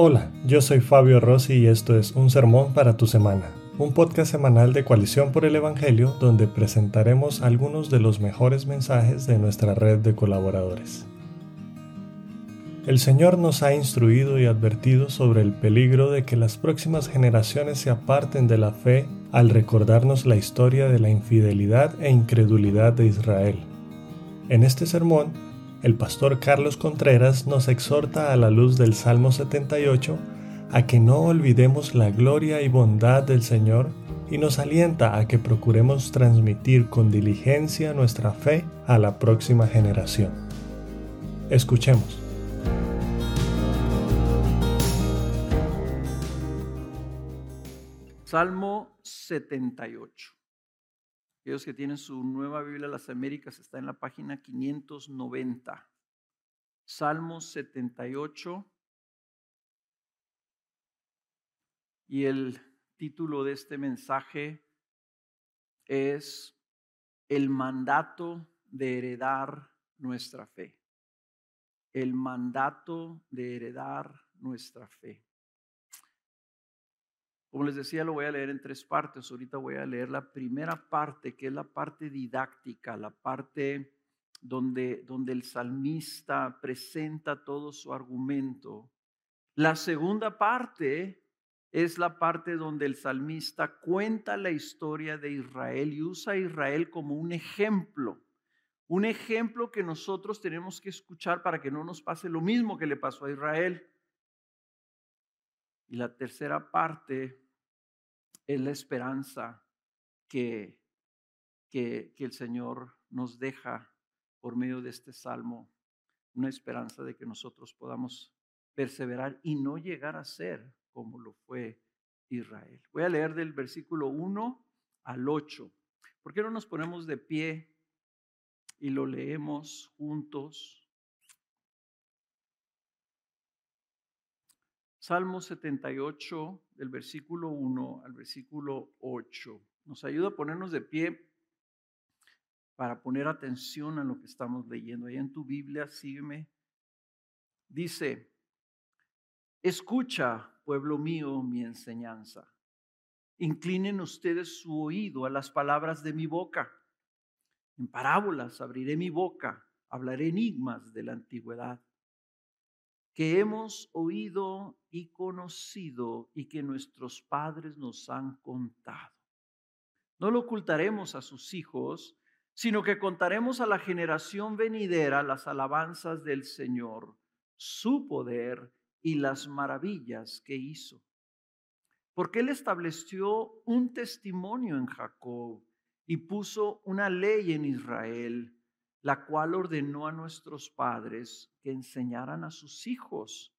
Hola, yo soy Fabio Rossi y esto es Un Sermón para tu Semana, un podcast semanal de Coalición por el Evangelio donde presentaremos algunos de los mejores mensajes de nuestra red de colaboradores. El Señor nos ha instruido y advertido sobre el peligro de que las próximas generaciones se aparten de la fe al recordarnos la historia de la infidelidad e incredulidad de Israel. En este sermón, el pastor Carlos Contreras nos exhorta a la luz del Salmo 78 a que no olvidemos la gloria y bondad del Señor y nos alienta a que procuremos transmitir con diligencia nuestra fe a la próxima generación. Escuchemos. Salmo 78. Aquellos que tienen su nueva Biblia las Américas está en la página 590. Salmo 78. Y el título de este mensaje es El mandato de heredar nuestra fe. El mandato de heredar nuestra fe. Como les decía, lo voy a leer en tres partes. Ahorita voy a leer la primera parte, que es la parte didáctica, la parte donde, donde el salmista presenta todo su argumento. La segunda parte es la parte donde el salmista cuenta la historia de Israel y usa a Israel como un ejemplo. Un ejemplo que nosotros tenemos que escuchar para que no nos pase lo mismo que le pasó a Israel. Y la tercera parte es la esperanza que, que, el Señor nos deja por medio de este salmo. Una esperanza de que nosotros podamos perseverar y no llegar a ser como lo fue Israel. Voy a leer del versículo 1 al 8. ¿Por qué no nos ponemos de pie y lo leemos juntos? Salmo 78, del versículo 1 al versículo 8. Nos ayuda a ponernos de pie para poner atención a lo que estamos leyendo. Ahí en tu Biblia, sígueme. Dice, escucha, pueblo mío, mi enseñanza. Inclinen ustedes su oído a las palabras de mi boca. En parábolas abriré mi boca, hablaré enigmas de la antigüedad que hemos oído y conocido y que nuestros padres nos han contado. No lo ocultaremos a sus hijos, sino que contaremos a la generación venidera las alabanzas del Señor, su poder y las maravillas que hizo. Porque Él estableció un testimonio en Jacob y puso una ley en Israel la cual ordenó a nuestros padres que enseñaran a sus hijos,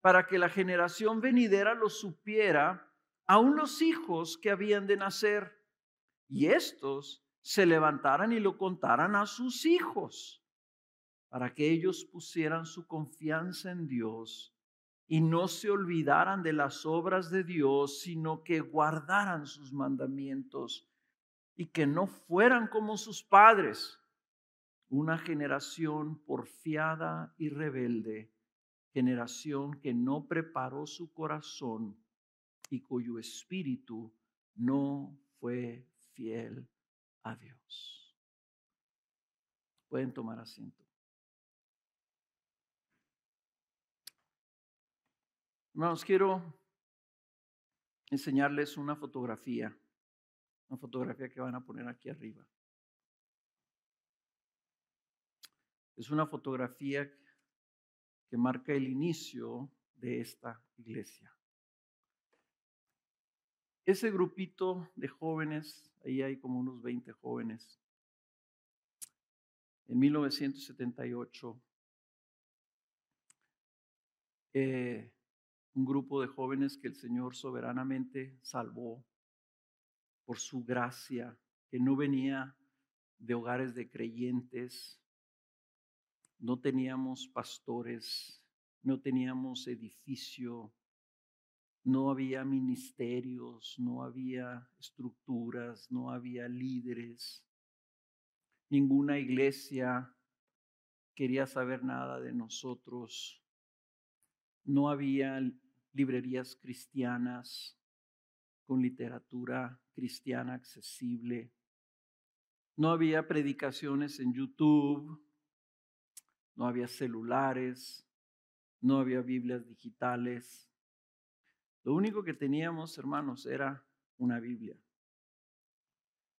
para que la generación venidera lo supiera, aun los hijos que habían de nacer, y estos se levantaran y lo contaran a sus hijos, para que ellos pusieran su confianza en Dios y no se olvidaran de las obras de Dios, sino que guardaran sus mandamientos y que no fueran como sus padres una generación porfiada y rebelde, generación que no preparó su corazón y cuyo espíritu no fue fiel a Dios. Pueden tomar asiento. Hermanos, quiero enseñarles una fotografía, una fotografía que van a poner aquí arriba. Es una fotografía que marca el inicio de esta iglesia. Ese grupito de jóvenes, ahí hay como unos 20 jóvenes, en 1978, eh, un grupo de jóvenes que el Señor soberanamente salvó por su gracia, que no venía de hogares de creyentes, no teníamos pastores, no teníamos edificio, no había ministerios, no había estructuras, no había líderes. Ninguna iglesia quería saber nada de nosotros. No había librerías cristianas con literatura cristiana accesible. No había predicaciones en YouTube, no había celulares, no había Biblias digitales. Lo único que teníamos, hermanos, era una Biblia,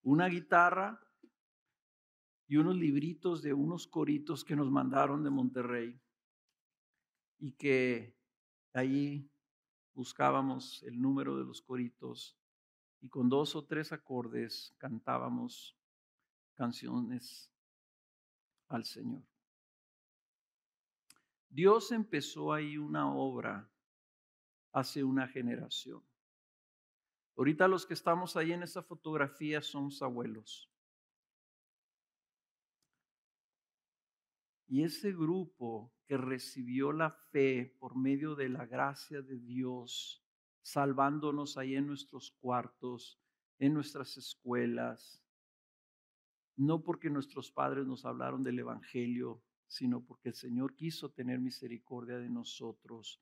una guitarra y unos libritos de unos coritos que nos mandaron de Monterrey y que allí buscábamos el número de los coritos y con dos o tres acordes cantábamos canciones al Señor. Dios empezó ahí una obra hace una generación. Ahorita los que estamos ahí en esa fotografía somos abuelos. Y ese grupo que recibió la fe por medio de la gracia de Dios, salvándonos ahí en nuestros cuartos, en nuestras escuelas, no porque nuestros padres nos hablaron del Evangelio, sino porque el Señor quiso tener misericordia de nosotros.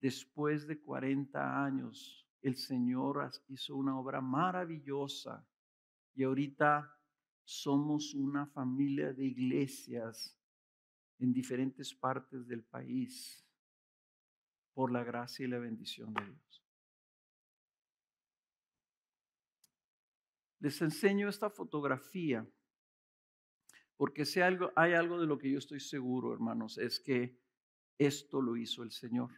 Después de 40 años, el Señor hizo una obra maravillosa y ahorita somos una familia de iglesias en diferentes partes del país por la gracia y la bendición de Dios. Les enseño esta fotografía porque si hay algo de lo que yo estoy seguro, hermanos, es que esto lo hizo el Señor.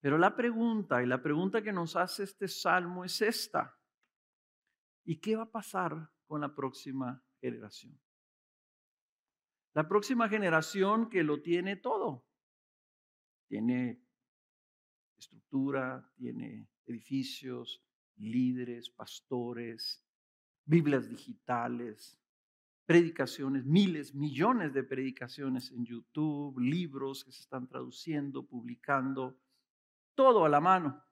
Pero la pregunta, y la pregunta que nos hace este salmo es esta. ¿Y qué va a pasar con la próxima generación? La próxima generación que lo tiene todo. Tiene estructura, tiene edificios, líderes, pastores, Biblias digitales, predicaciones, miles, millones de predicaciones en YouTube, libros que se están traduciendo, publicando, todo a la mano.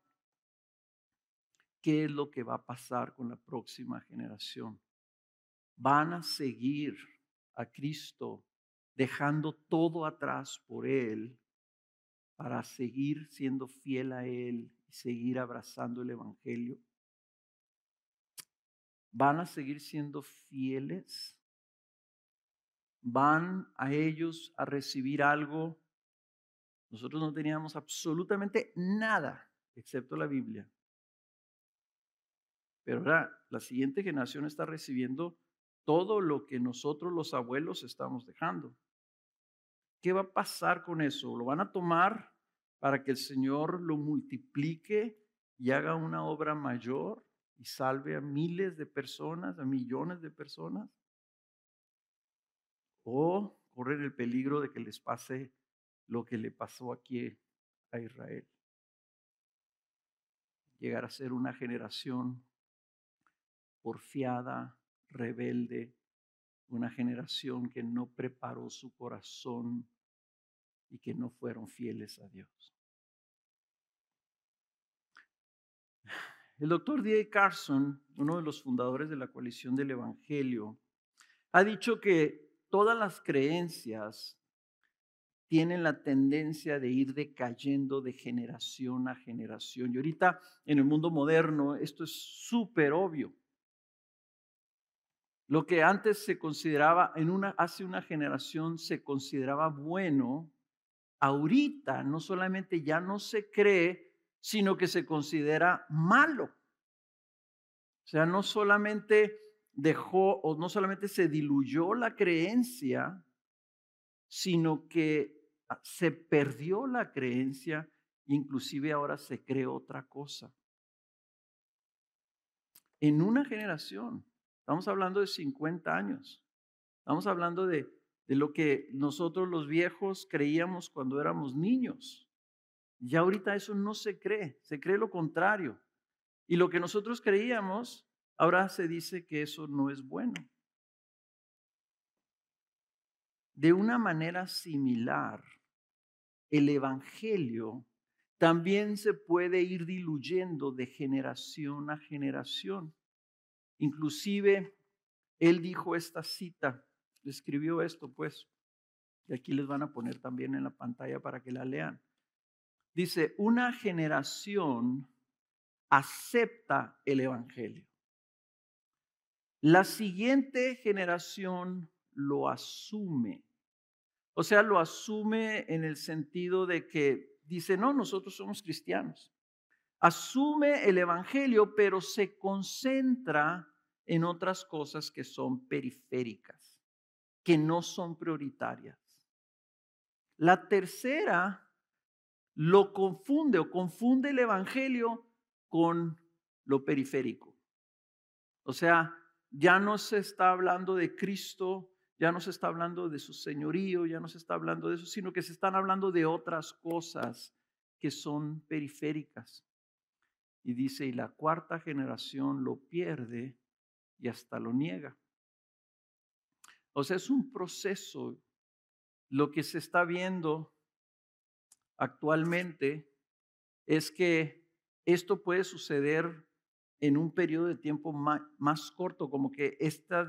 ¿Qué es lo que va a pasar con la próxima generación? Van a seguir a Cristo dejando todo atrás por Él para seguir siendo fiel a Él y seguir abrazando el Evangelio. Van a seguir siendo fieles. Van a ellos a recibir algo. Nosotros no teníamos absolutamente nada excepto la Biblia. Pero ahora la siguiente generación está recibiendo todo lo que nosotros los abuelos estamos dejando. ¿Qué va a pasar con eso? ¿Lo van a tomar para que el Señor lo multiplique y haga una obra mayor y salve a miles de personas, a millones de personas? ¿O corren el peligro de que les pase lo que le pasó aquí a Israel? Llegar a ser una generación porfiada, rebelde, una generación que no preparó su corazón y que no fueron fieles a Dios. El doctor D.A. Carson, uno de los fundadores de la coalición del Evangelio, ha dicho que todas las creencias tienen la tendencia de ir decayendo de generación a generación. Y ahorita en el mundo moderno esto es súper obvio. Lo que antes se consideraba, hace una generación se consideraba bueno, ahorita no solamente ya no se cree, sino que se considera malo. O sea, no solamente dejó o no solamente se diluyó la creencia, sino que ah, se perdió la creencia, inclusive ahora se cree otra cosa. En una generación, Estamos hablando de 50 años. Estamos hablando de, de lo que nosotros los viejos creíamos cuando éramos niños. Ya ahorita eso no se cree, se cree lo contrario. Y lo que nosotros creíamos, ahora se dice que eso no es bueno. De una manera similar, el Evangelio también se puede ir diluyendo de generación a generación. Inclusive, él dijo esta cita, escribió esto, pues, y aquí les van a poner también en la pantalla para que la lean. Dice, una generación acepta el Evangelio. La siguiente generación lo asume. O sea, lo asume en el sentido de que dice, no, nosotros somos cristianos. Asume el Evangelio, pero se concentra en otras cosas que son periféricas, que no son prioritarias. La tercera lo confunde o confunde el Evangelio con lo periférico. O sea, ya no se está hablando de Cristo, ya no se está hablando de su señorío, ya no se está hablando de eso, sino que se están hablando de otras cosas que son periféricas. Y dice, y la cuarta generación lo pierde y hasta lo niega. O sea, es un proceso. Lo que se está viendo actualmente es que esto puede suceder en un periodo de tiempo más, corto, como que esta,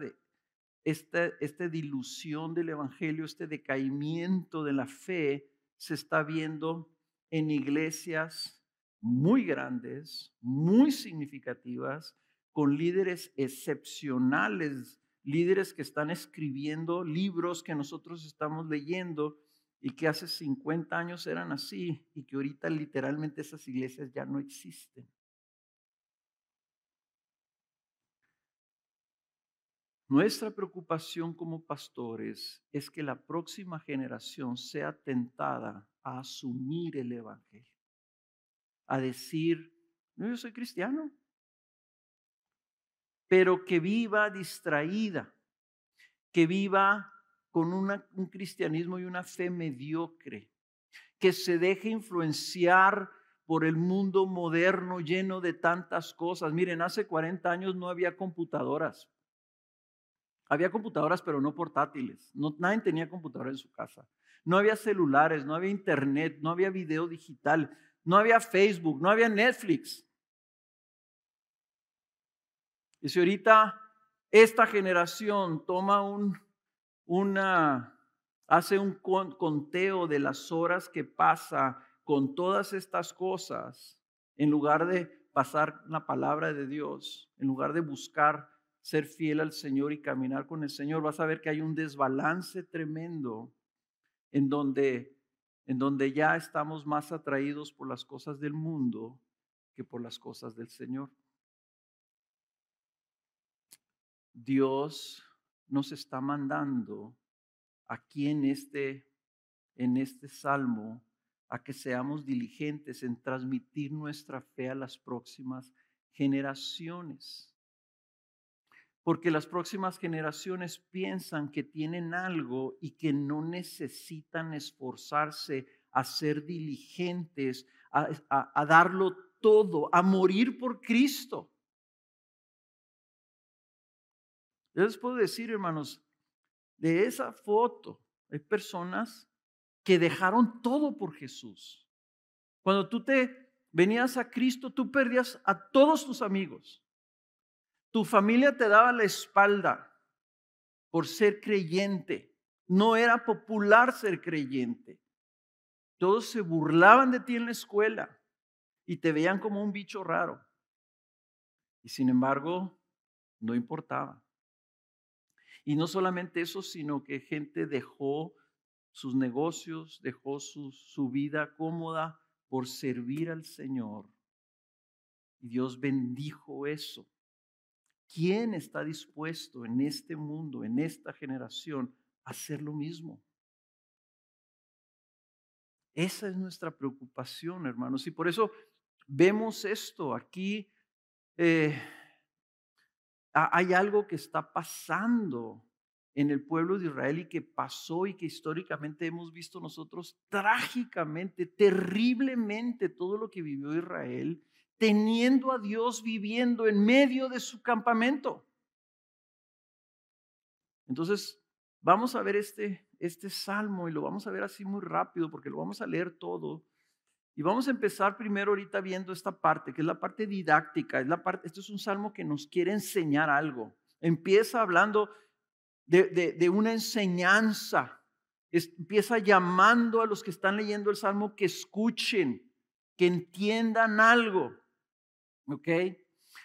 esta, esta dilución del Evangelio, este decaimiento de la fe se está viendo en iglesias muy grandes, muy significativas, con líderes excepcionales, líderes que están escribiendo libros que nosotros estamos leyendo y que hace 50 años eran así y que ahorita literalmente esas iglesias ya no existen. Nuestra preocupación como pastores es que la próxima generación sea tentada a asumir el Evangelio, a decir, no, yo soy cristiano, pero que viva distraída, que viva con un cristianismo y una fe mediocre, que se deje influenciar por el mundo moderno lleno de tantas cosas. Miren, hace 40 años no había computadoras. Había computadoras, pero no portátiles. No, nadie tenía computadora en su casa. No había celulares, no había internet, no había video digital, no había Facebook, no había Netflix. Y si ahorita esta generación toma un una, hace un conteo de las horas que pasa con todas estas cosas, en lugar de pasar la palabra de Dios, en lugar de buscar ser fiel al Señor y caminar con el Señor, vas a ver que hay un desbalance tremendo en donde, en donde ya estamos más atraídos por las cosas del mundo que por las cosas del Señor. Dios nos está mandando aquí en este, en este salmo a que seamos diligentes en transmitir nuestra fe a las próximas generaciones. Porque las próximas generaciones piensan que tienen algo y que no necesitan esforzarse a ser diligentes, a, a darlo todo, a morir por Cristo. Yo les puedo decir, hermanos, de esa foto hay personas que dejaron todo por Jesús. Cuando tú te venías a Cristo, tú perdías a todos tus amigos. Tu familia te daba la espalda por ser creyente. No era popular ser creyente. Todos se burlaban de ti en la escuela y te veían como un bicho raro. Y sin embargo, no importaba. Y no solamente eso, sino que gente dejó sus negocios, dejó su, su vida cómoda por servir al Señor. Y Dios bendijo eso. ¿Quién está dispuesto en este mundo, en esta generación, a hacer lo mismo? Esa es nuestra preocupación, hermanos. Y por eso vemos esto aquí. Eh, hay algo que está pasando en el pueblo de Israel y que pasó y que históricamente hemos visto nosotros trágicamente, terriblemente todo lo que vivió Israel, teniendo a Dios viviendo en medio de su campamento. Entonces, vamos a ver este, este salmo y lo vamos a ver así muy rápido porque lo vamos a leer todo. Y vamos a empezar primero ahorita viendo esta parte, que es la parte didáctica. Es la parte, esto es un salmo que nos quiere enseñar algo. Empieza hablando de, de, una enseñanza. empieza llamando a los que están leyendo el salmo que escuchen, que entiendan algo. ¿Ok?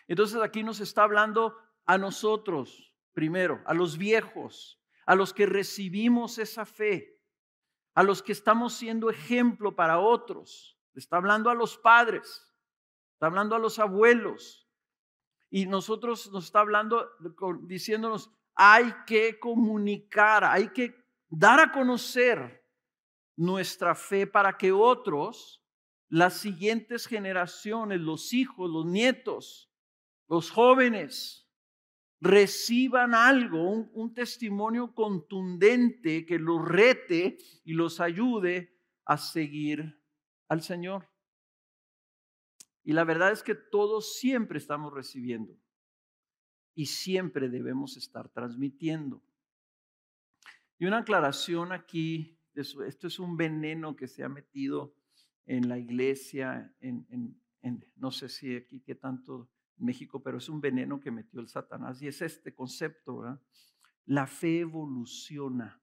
Entonces aquí nos está hablando a nosotros, primero, a los viejos, a los que recibimos esa fe, a los que estamos siendo ejemplo para otros. Está hablando a los padres, está hablando a los abuelos. Y nosotros nos está hablando, diciéndonos, hay que comunicar, hay que dar a conocer nuestra fe para que otros, las siguientes generaciones, los hijos, los nietos, los jóvenes, reciban algo, un, testimonio contundente que los rete y los ayude a seguir al Señor. Y la verdad es que todos siempre estamos recibiendo y siempre debemos estar transmitiendo. Y una aclaración aquí, esto es un veneno que se ha metido en la iglesia, en, no sé si aquí qué tanto en México, pero es un veneno que metió el Satanás y es este concepto, ¿verdad? La fe evoluciona,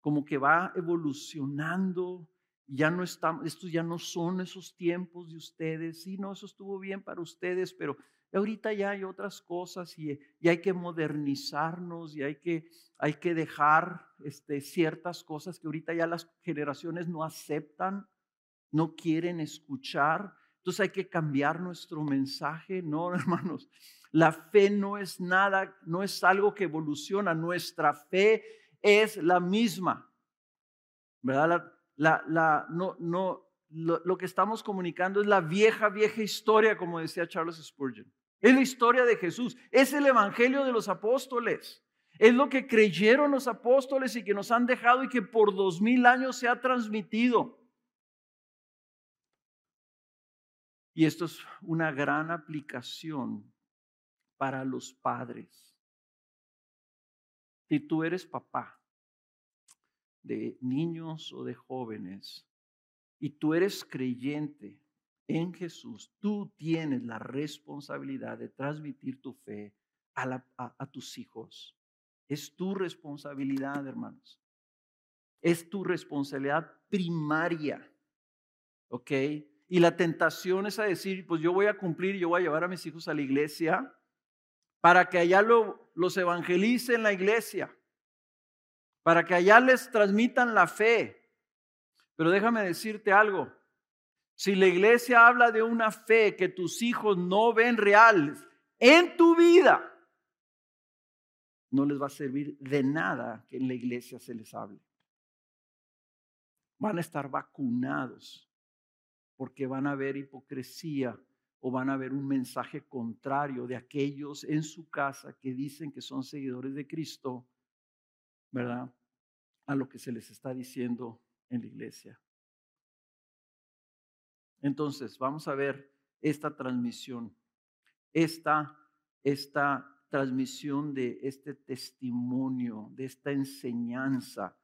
como que va evolucionando, ya no estamos, estos ya no son esos tiempos de ustedes, sí, no, eso estuvo bien para ustedes, pero ahorita ya hay otras cosas y, hay que modernizarnos y hay que, hay que dejar este, ciertas cosas que ahorita ya las generaciones no aceptan, no quieren escuchar. Entonces hay que cambiar nuestro mensaje, ¿no, hermanos? La fe no es nada, no es algo que evoluciona, nuestra fe es la misma, ¿verdad? La, no, lo, lo, que estamos comunicando es la vieja, vieja historia, como decía Charles Spurgeon. Es la historia de Jesús, es el evangelio de los apóstoles. Es lo que creyeron los apóstoles y que nos han dejado y que por dos mil años se ha transmitido. Y esto es una gran aplicación para los padres. Si tú eres papá de niños o de jóvenes y tú eres creyente en Jesús, tú tienes la responsabilidad de transmitir tu fe a, tus hijos. Es tu responsabilidad, hermanos. Es tu responsabilidad primaria. ¿Ok? Y la tentación es a decir, pues yo voy a cumplir, yo voy a llevar a mis hijos a la iglesia para que allá lo, los evangelice en la iglesia, para que allá les transmitan la fe. Pero déjame decirte algo, si la iglesia habla de una fe que tus hijos no ven real en tu vida, no les va a servir de nada que en la iglesia se les hable. Van a estar vacunados porque van a ver hipocresía o van a ver un mensaje contrario de aquellos en su casa que dicen que son seguidores de Cristo, ¿verdad? A lo que se les está diciendo en la iglesia. Entonces, vamos a ver esta transmisión, esta, esta transmisión de este testimonio, de esta enseñanza.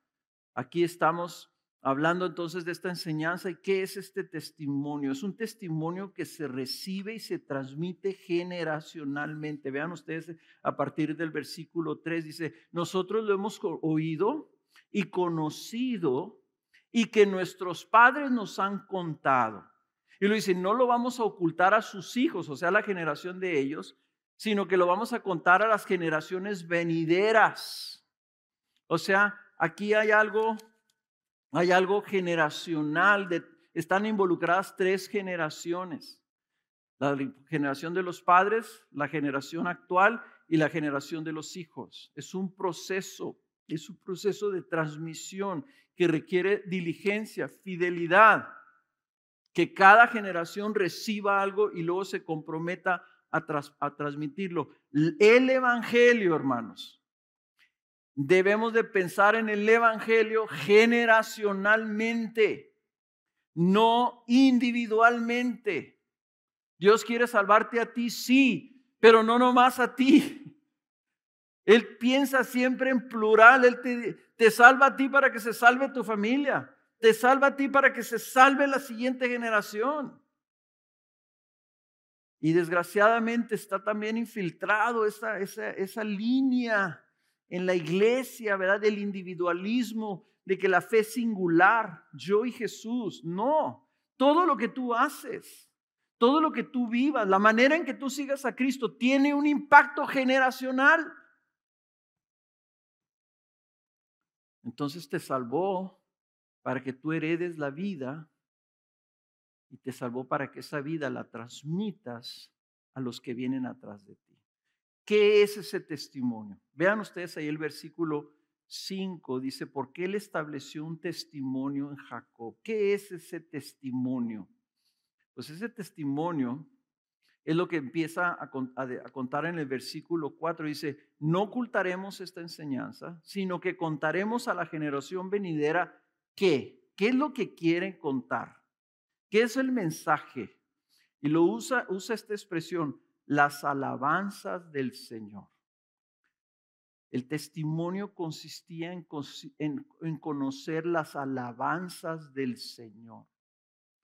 Aquí estamos hablando entonces de esta enseñanza y qué es este testimonio. Es un testimonio que se recibe y se transmite generacionalmente. Vean ustedes a partir del versículo 3, dice, nosotros lo hemos oído y conocido y que nuestros padres nos han contado. Y lo dice, no lo vamos a ocultar a sus hijos, o sea, a la generación de ellos, sino que lo vamos a contar a las generaciones venideras. O sea, aquí hay algo, hay algo generacional, de, están involucradas tres generaciones. La generación de los padres, la generación actual y la generación de los hijos. Es un proceso, es un proceso de transmisión que requiere diligencia, fidelidad que cada generación reciba algo y luego se comprometa a, a transmitirlo. El Evangelio, hermanos. Debemos de pensar en el Evangelio generacionalmente, no individualmente. Dios quiere salvarte a ti, sí, pero no nomás a ti. Él piensa siempre en plural, Él te, te salva a ti para que se salve tu familia te salva a ti para que se salve la siguiente generación. Y desgraciadamente está también infiltrado esa, esa, esa línea en la iglesia, ¿verdad? Del individualismo, de que la fe es singular, yo y Jesús. No, Todo lo que tú haces, todo lo que tú vivas, la manera en que tú sigas a Cristo tiene un impacto generacional. Entonces te salvó para que tú heredes la vida y te salvó para que esa vida la transmitas a los que vienen atrás de ti. ¿Qué es ese testimonio? Vean ustedes ahí el versículo 5, dice, porque él estableció un testimonio en Jacob. ¿Qué es ese testimonio? Pues ese testimonio es lo que empieza a, contar en el versículo 4. Dice, no ocultaremos esta enseñanza, sino que contaremos a la generación venidera qué. ¿Qué es lo que quieren contar? ¿Qué es el mensaje? Y lo usa, usa esta expresión, las alabanzas del Señor. El testimonio consistía en, conocer las alabanzas del Señor.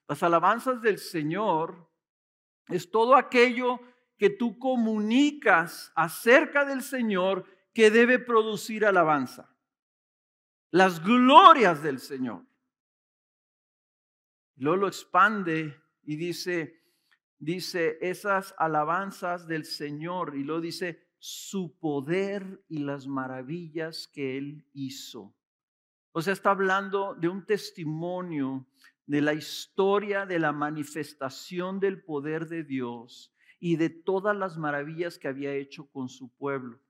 Las alabanzas del Señor es todo aquello que tú comunicas acerca del Señor que debe producir alabanza. Las glorias del Señor. Luego lo expande y dice, dice esas alabanzas del Señor y lo dice su poder y las maravillas que él hizo. O sea, está hablando de un testimonio de la historia de la manifestación del poder de Dios y de todas las maravillas que había hecho con su pueblo.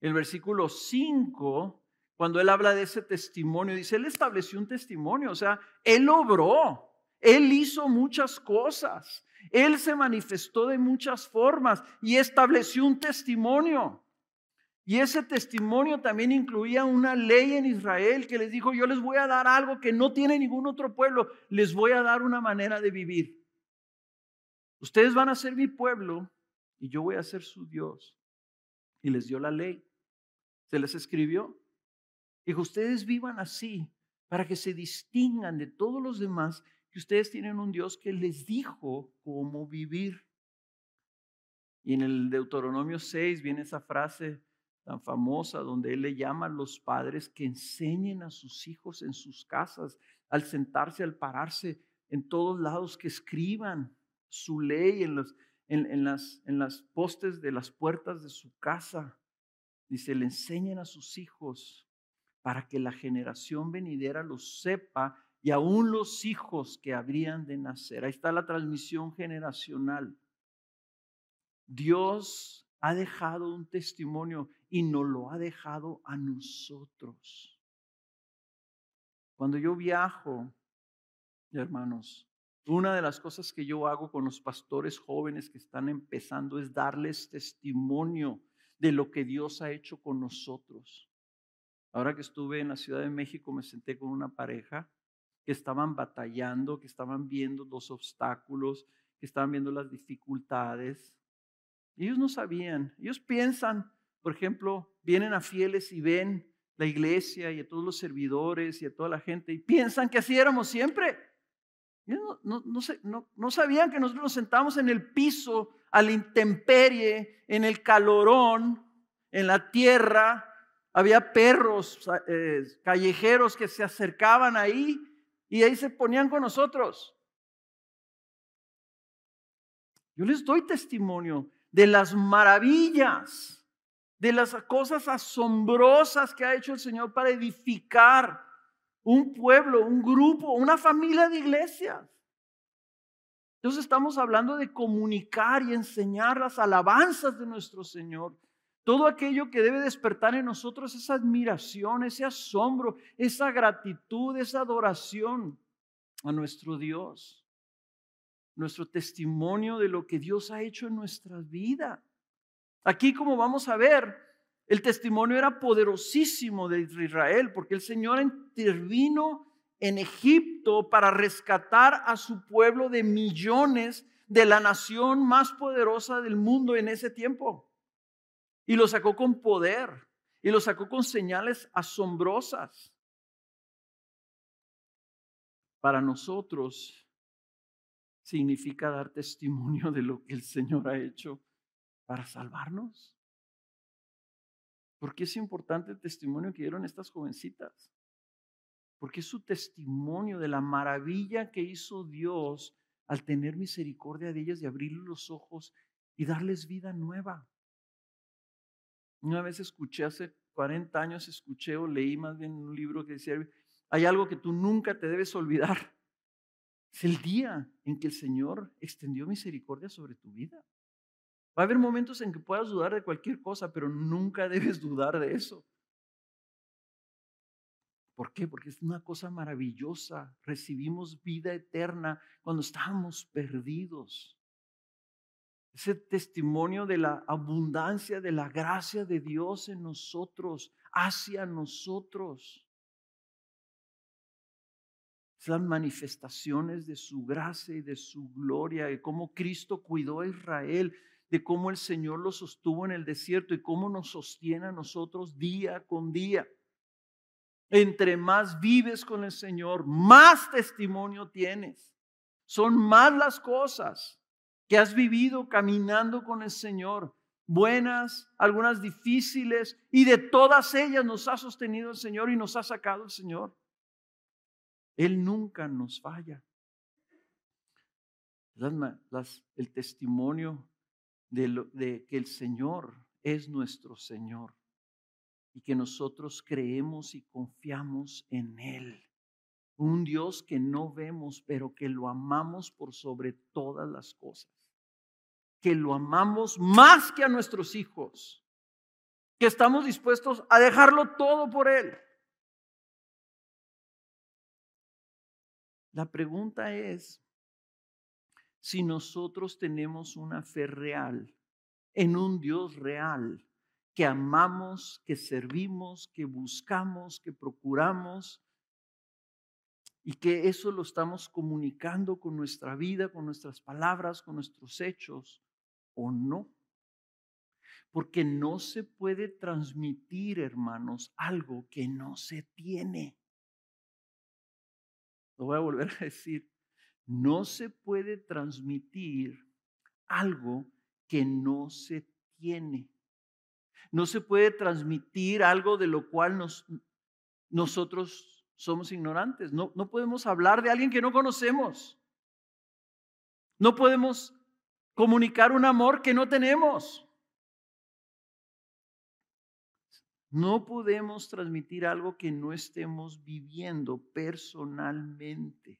El versículo 5 cuando él habla de ese testimonio, dice, él estableció un testimonio, o sea, él obró, él hizo muchas cosas, él se manifestó de muchas formas y estableció un testimonio. Y ese testimonio también incluía una ley en Israel que les dijo, yo les voy a dar algo que no tiene ningún otro pueblo, les voy a dar una manera de vivir. Ustedes van a ser mi pueblo y yo voy a ser su Dios. Y les dio la ley. Se les escribió Dijo, ustedes vivan así para que se distingan de todos los demás, que ustedes tienen un Dios que les dijo cómo vivir. Y en el Deuteronomio 6 viene esa frase tan famosa donde él le llama a los padres que enseñen a sus hijos en sus casas, al sentarse, al pararse, en todos lados, que escriban su ley en, los, en, las, en las postes de las puertas de su casa. Dice, le enseñen a sus hijos para que la generación venidera lo sepa y aún los hijos que habrían de nacer. Ahí está la transmisión generacional. Dios ha dejado un testimonio y nos lo ha dejado a nosotros. Cuando yo viajo, hermanos, una de las cosas que yo hago con los pastores jóvenes que están empezando es darles testimonio de lo que Dios ha hecho con nosotros. Ahora que estuve en la Ciudad de México, me senté con una pareja que estaban batallando, que estaban viendo los obstáculos, que estaban viendo las dificultades. ellos no sabían, ellos piensan, por ejemplo, vienen a fieles y ven la iglesia y a todos los servidores y a toda la gente y piensan que así éramos siempre. No, no, no, no, sabían que nosotros nos sentamos en el piso, a la intemperie, en el calorón, en la tierra, había perros eh, callejeros que se acercaban ahí y ahí se ponían con nosotros. Yo les doy testimonio de las maravillas, de las cosas asombrosas que ha hecho el Señor para edificar un pueblo, un grupo, una familia de iglesias. Entonces estamos hablando de comunicar y enseñar las alabanzas de nuestro Señor. Todo aquello que debe despertar en nosotros esa admiración, ese asombro, esa gratitud, esa adoración a nuestro Dios. Nuestro testimonio de lo que Dios ha hecho en nuestra vida. Aquí como vamos a ver, el testimonio era poderosísimo de Israel porque el Señor intervino en Egipto para rescatar a su pueblo de millones de la nación más poderosa del mundo en ese tiempo. Y lo sacó con poder. Y lo sacó con señales asombrosas. Para nosotros significa dar testimonio de lo que el Señor ha hecho para salvarnos. ¿Por qué es importante el testimonio que dieron estas jovencitas? porque es su testimonio de la maravilla que hizo Dios al tener misericordia de ellas y abrirles los ojos y darles vida nueva. Una vez escuché, hace 40 años escuché o leí más bien un libro que decía, hay algo que tú nunca te debes olvidar. Es el día en que el Señor extendió misericordia sobre tu vida. Va a haber momentos en que puedas dudar de cualquier cosa, pero nunca debes dudar de eso. ¿Por qué? Porque es una cosa maravillosa. Recibimos vida eterna cuando estábamos perdidos. Ese testimonio de la abundancia de la gracia de Dios en nosotros, hacia nosotros. Es las manifestaciones de su gracia y de su gloria, y cómo Cristo cuidó a Israel, de cómo el Señor lo sostuvo en el desierto y cómo nos sostiene a nosotros día con día. Entre más vives con el Señor, más testimonio tienes. Son más las cosas que has vivido caminando con el Señor, buenas, algunas difíciles, y de todas ellas nos ha sostenido el Señor y nos ha sacado el Señor. Él nunca nos falla. el testimonio de, de que el Señor es nuestro Señor y que nosotros creemos y confiamos en Él. Un Dios que no vemos, pero que lo amamos por sobre todas las cosas. Que lo amamos más que a nuestros hijos. Que estamos dispuestos a dejarlo todo por Él. La pregunta es si nosotros tenemos una fe real en un Dios real que amamos, que servimos, que buscamos, que procuramos y que eso lo estamos comunicando con nuestra vida, con nuestras palabras, con nuestros hechos o no. Porque no se puede transmitir, hermanos, algo que no se tiene. Lo voy a volver a decir. No se puede transmitir algo que no se tiene. No se puede transmitir algo de lo cual nos, nosotros somos ignorantes. No, no podemos hablar de alguien que no conocemos. No podemos comunicar un amor que no tenemos. No podemos transmitir algo que no estemos viviendo personalmente.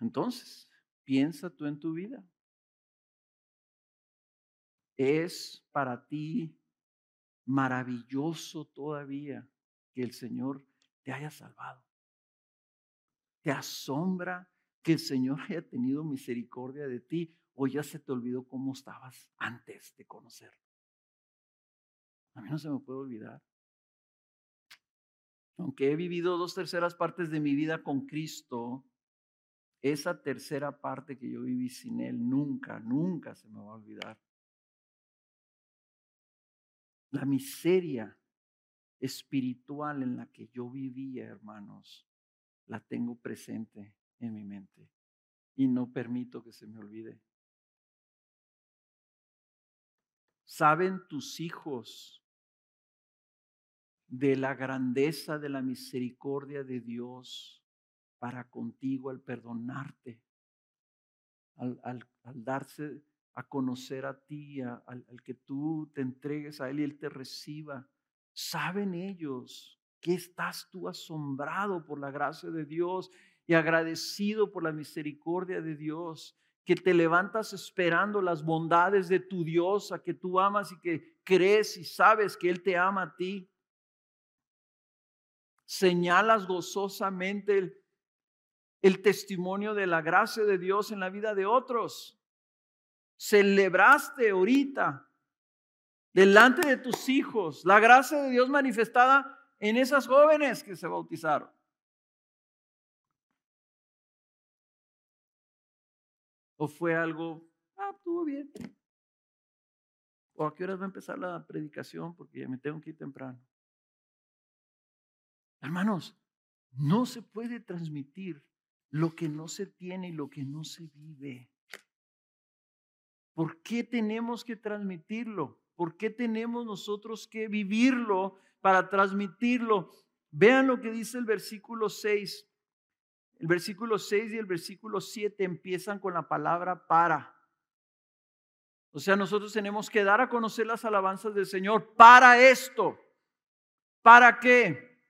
Entonces, piensa tú en tu vida es para ti maravilloso todavía que el Señor te haya salvado. Te asombra que el Señor haya tenido misericordia de ti o ya se te olvidó cómo estabas antes de conocerlo. A mí no se me puede olvidar. Aunque he vivido dos terceras partes de mi vida con Cristo, esa tercera parte que yo viví sin Él nunca, nunca se me va a olvidar la miseria espiritual en la que yo vivía, hermanos, la tengo presente en mi mente y no permito que se me olvide. ¿Saben tus hijos de la grandeza de la misericordia de Dios para contigo al perdonarte, al, al, al darse a conocer a ti, al, que tú te entregues a Él y Él te reciba. Saben ellos que estás tú asombrado por la gracia de Dios y agradecido por la misericordia de Dios, que te levantas esperando las bondades de tu Dios, a que tú amas y que crees y sabes que Él te ama a ti. Señalas gozosamente el, testimonio de la gracia de Dios en la vida de otros celebraste ahorita delante de tus hijos la gracia de Dios manifestada en esas jóvenes que se bautizaron. ¿O fue algo, ah, estuvo bien? ¿O a qué horas va a empezar la predicación? Porque ya me tengo que ir temprano. Hermanos, no se puede transmitir lo que no se tiene y lo que no se vive. ¿Por qué tenemos que transmitirlo? ¿Por qué tenemos nosotros que vivirlo para transmitirlo? Vean lo que dice el versículo 6. El versículo 6 y el versículo 7 empiezan con la palabra para. O sea, nosotros tenemos que dar a conocer las alabanzas del Señor para esto. ¿Para qué?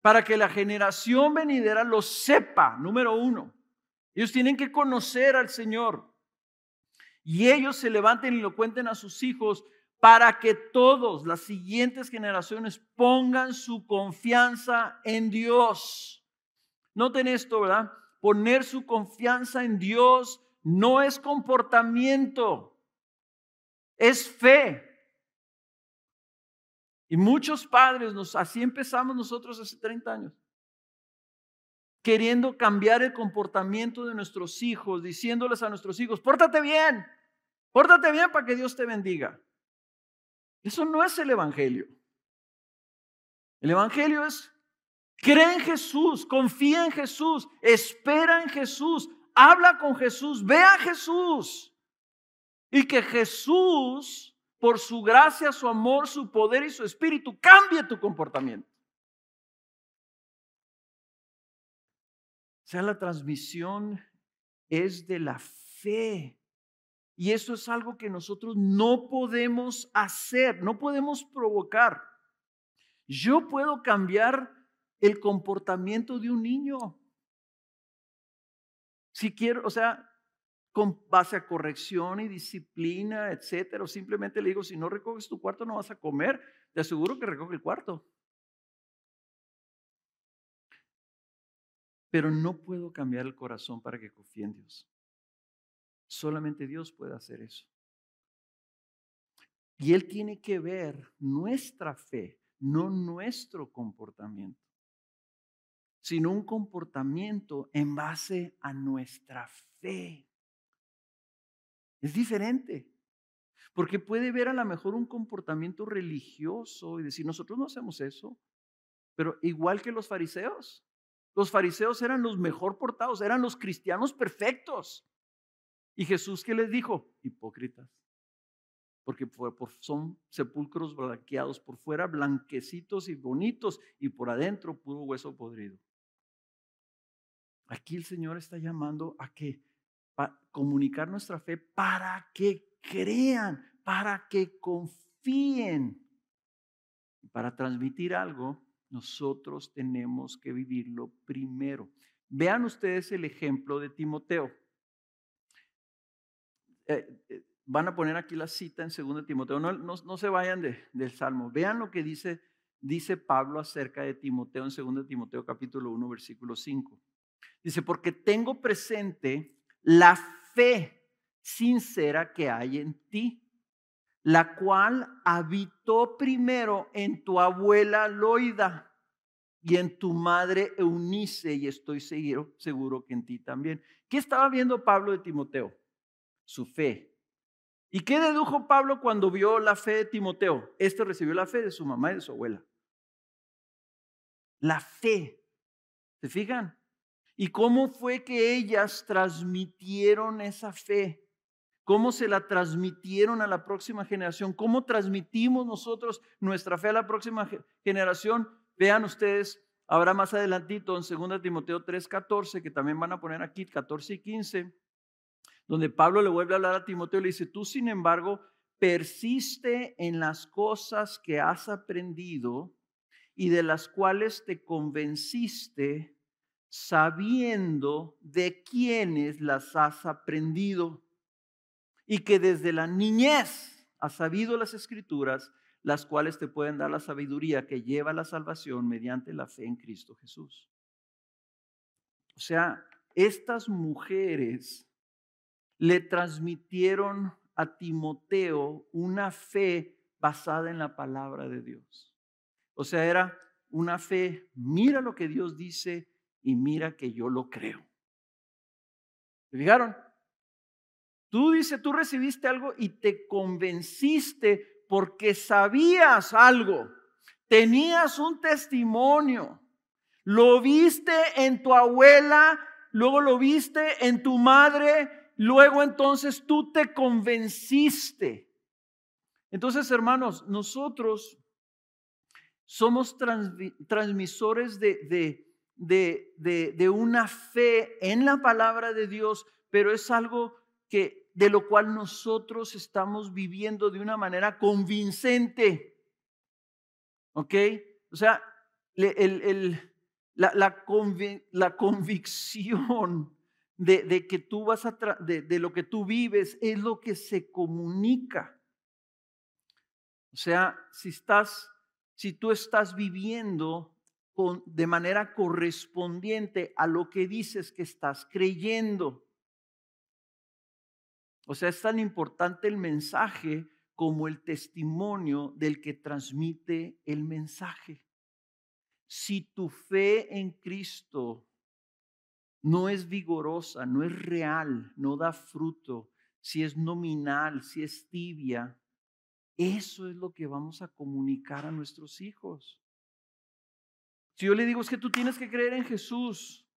Para que la generación venidera lo sepa, número uno. Ellos tienen que conocer al Señor. Y ellos se levanten y lo cuenten a sus hijos para que todos, las siguientes generaciones, pongan su confianza en Dios. Noten esto, ¿verdad? Poner su confianza en Dios no es comportamiento, es fe. Y muchos padres, nos, así empezamos nosotros hace 30 años, queriendo cambiar el comportamiento de nuestros hijos, diciéndoles a nuestros hijos, pórtate bien, pórtate bien para que Dios te bendiga. Eso no es el Evangelio. El Evangelio es Cree en Jesús, confía en Jesús, espera en Jesús, habla con Jesús, ve a Jesús. Y que Jesús, por su gracia, su amor, su poder y su espíritu, cambie tu comportamiento. O sea, la transmisión es de la fe. Y eso es algo que nosotros no podemos hacer, no podemos provocar. Yo puedo cambiar el comportamiento de un niño. Si quiero, o sea, con base a corrección y disciplina, etcétera, o simplemente le digo, si no recoges tu cuarto no vas a comer, te aseguro que recoge el cuarto. Pero no puedo cambiar el corazón para que confíe en Dios. Solamente Dios puede hacer eso. Y Él tiene que ver nuestra fe, no nuestro comportamiento sino un comportamiento en base a nuestra fe. Es diferente. Porque puede ver a lo mejor un comportamiento religioso y decir, nosotros no hacemos eso. Pero igual que los fariseos. Los fariseos eran los mejor portados, eran los cristianos perfectos. Y Jesús, ¿qué les dijo? Hipócritas. Porque son sepulcros blanqueados, por fuera blanquecitos y bonitos, y por adentro puro hueso podrido. Aquí el Señor está llamando a que comunicar nuestra fe para que crean, para que confíen. Para transmitir algo, nosotros tenemos que vivirlo primero. Vean ustedes el ejemplo de Timoteo. Eh, eh, van a poner aquí la cita en 2 Timoteo. No, se vayan del Salmo. Vean lo que dice, dice Pablo acerca de Timoteo en 2 Timoteo capítulo 1, versículo 5. Dice, porque tengo presente la fe sincera que hay en ti, la cual habitó primero en tu abuela Loida y en tu madre Eunice, y estoy seguro, seguro que en ti también. ¿Qué estaba viendo Pablo de Timoteo? Su fe. ¿Y qué dedujo Pablo cuando vio la fe de Timoteo? Este recibió la fe de su mamá y de su abuela. La fe. ¿Se fijan? ¿Y cómo fue que ellas transmitieron esa fe? ¿Cómo se la transmitieron a la próxima generación? ¿Cómo transmitimos nosotros nuestra fe a la próxima generación? Vean ustedes, habrá más adelantito en 2 Timoteo 3, 14, que también van a poner aquí 14 y 15, donde Pablo le vuelve a hablar a Timoteo y le dice, tú sin embargo persiste en las cosas que has aprendido y de las cuales te convenciste sabiendo de quiénes las has aprendido y que desde la niñez has sabido las escrituras, las cuales te pueden dar la sabiduría que lleva a la salvación mediante la fe en Cristo Jesús. O sea, estas mujeres le transmitieron a Timoteo una fe basada en la palabra de Dios. O sea, era una fe, mira lo que Dios dice, y mira que yo lo creo. ¿Se fijaron? Tú dices, tú recibiste algo y te convenciste porque sabías algo, tenías un testimonio, lo viste en tu abuela, luego lo viste en tu madre, luego entonces tú te convenciste. Entonces, hermanos, nosotros somos transmisores de, una fe en la palabra de Dios, pero es algo que de lo cual nosotros estamos viviendo de una manera convincente. ¿Ok? O sea, la, convicción de, de, que tú vas a de, de lo que tú vives es lo que se comunica. O sea, si estás si tú estás viviendo con, de manera correspondiente a lo que dices que estás creyendo. O sea, es tan importante el mensaje como el testimonio del que transmite el mensaje. Si tu fe en Cristo no es vigorosa, no es real, no da fruto, si es nominal, si es tibia, eso es lo que vamos a comunicar a nuestros hijos. Si yo le digo es que tú tienes que creer en Jesús,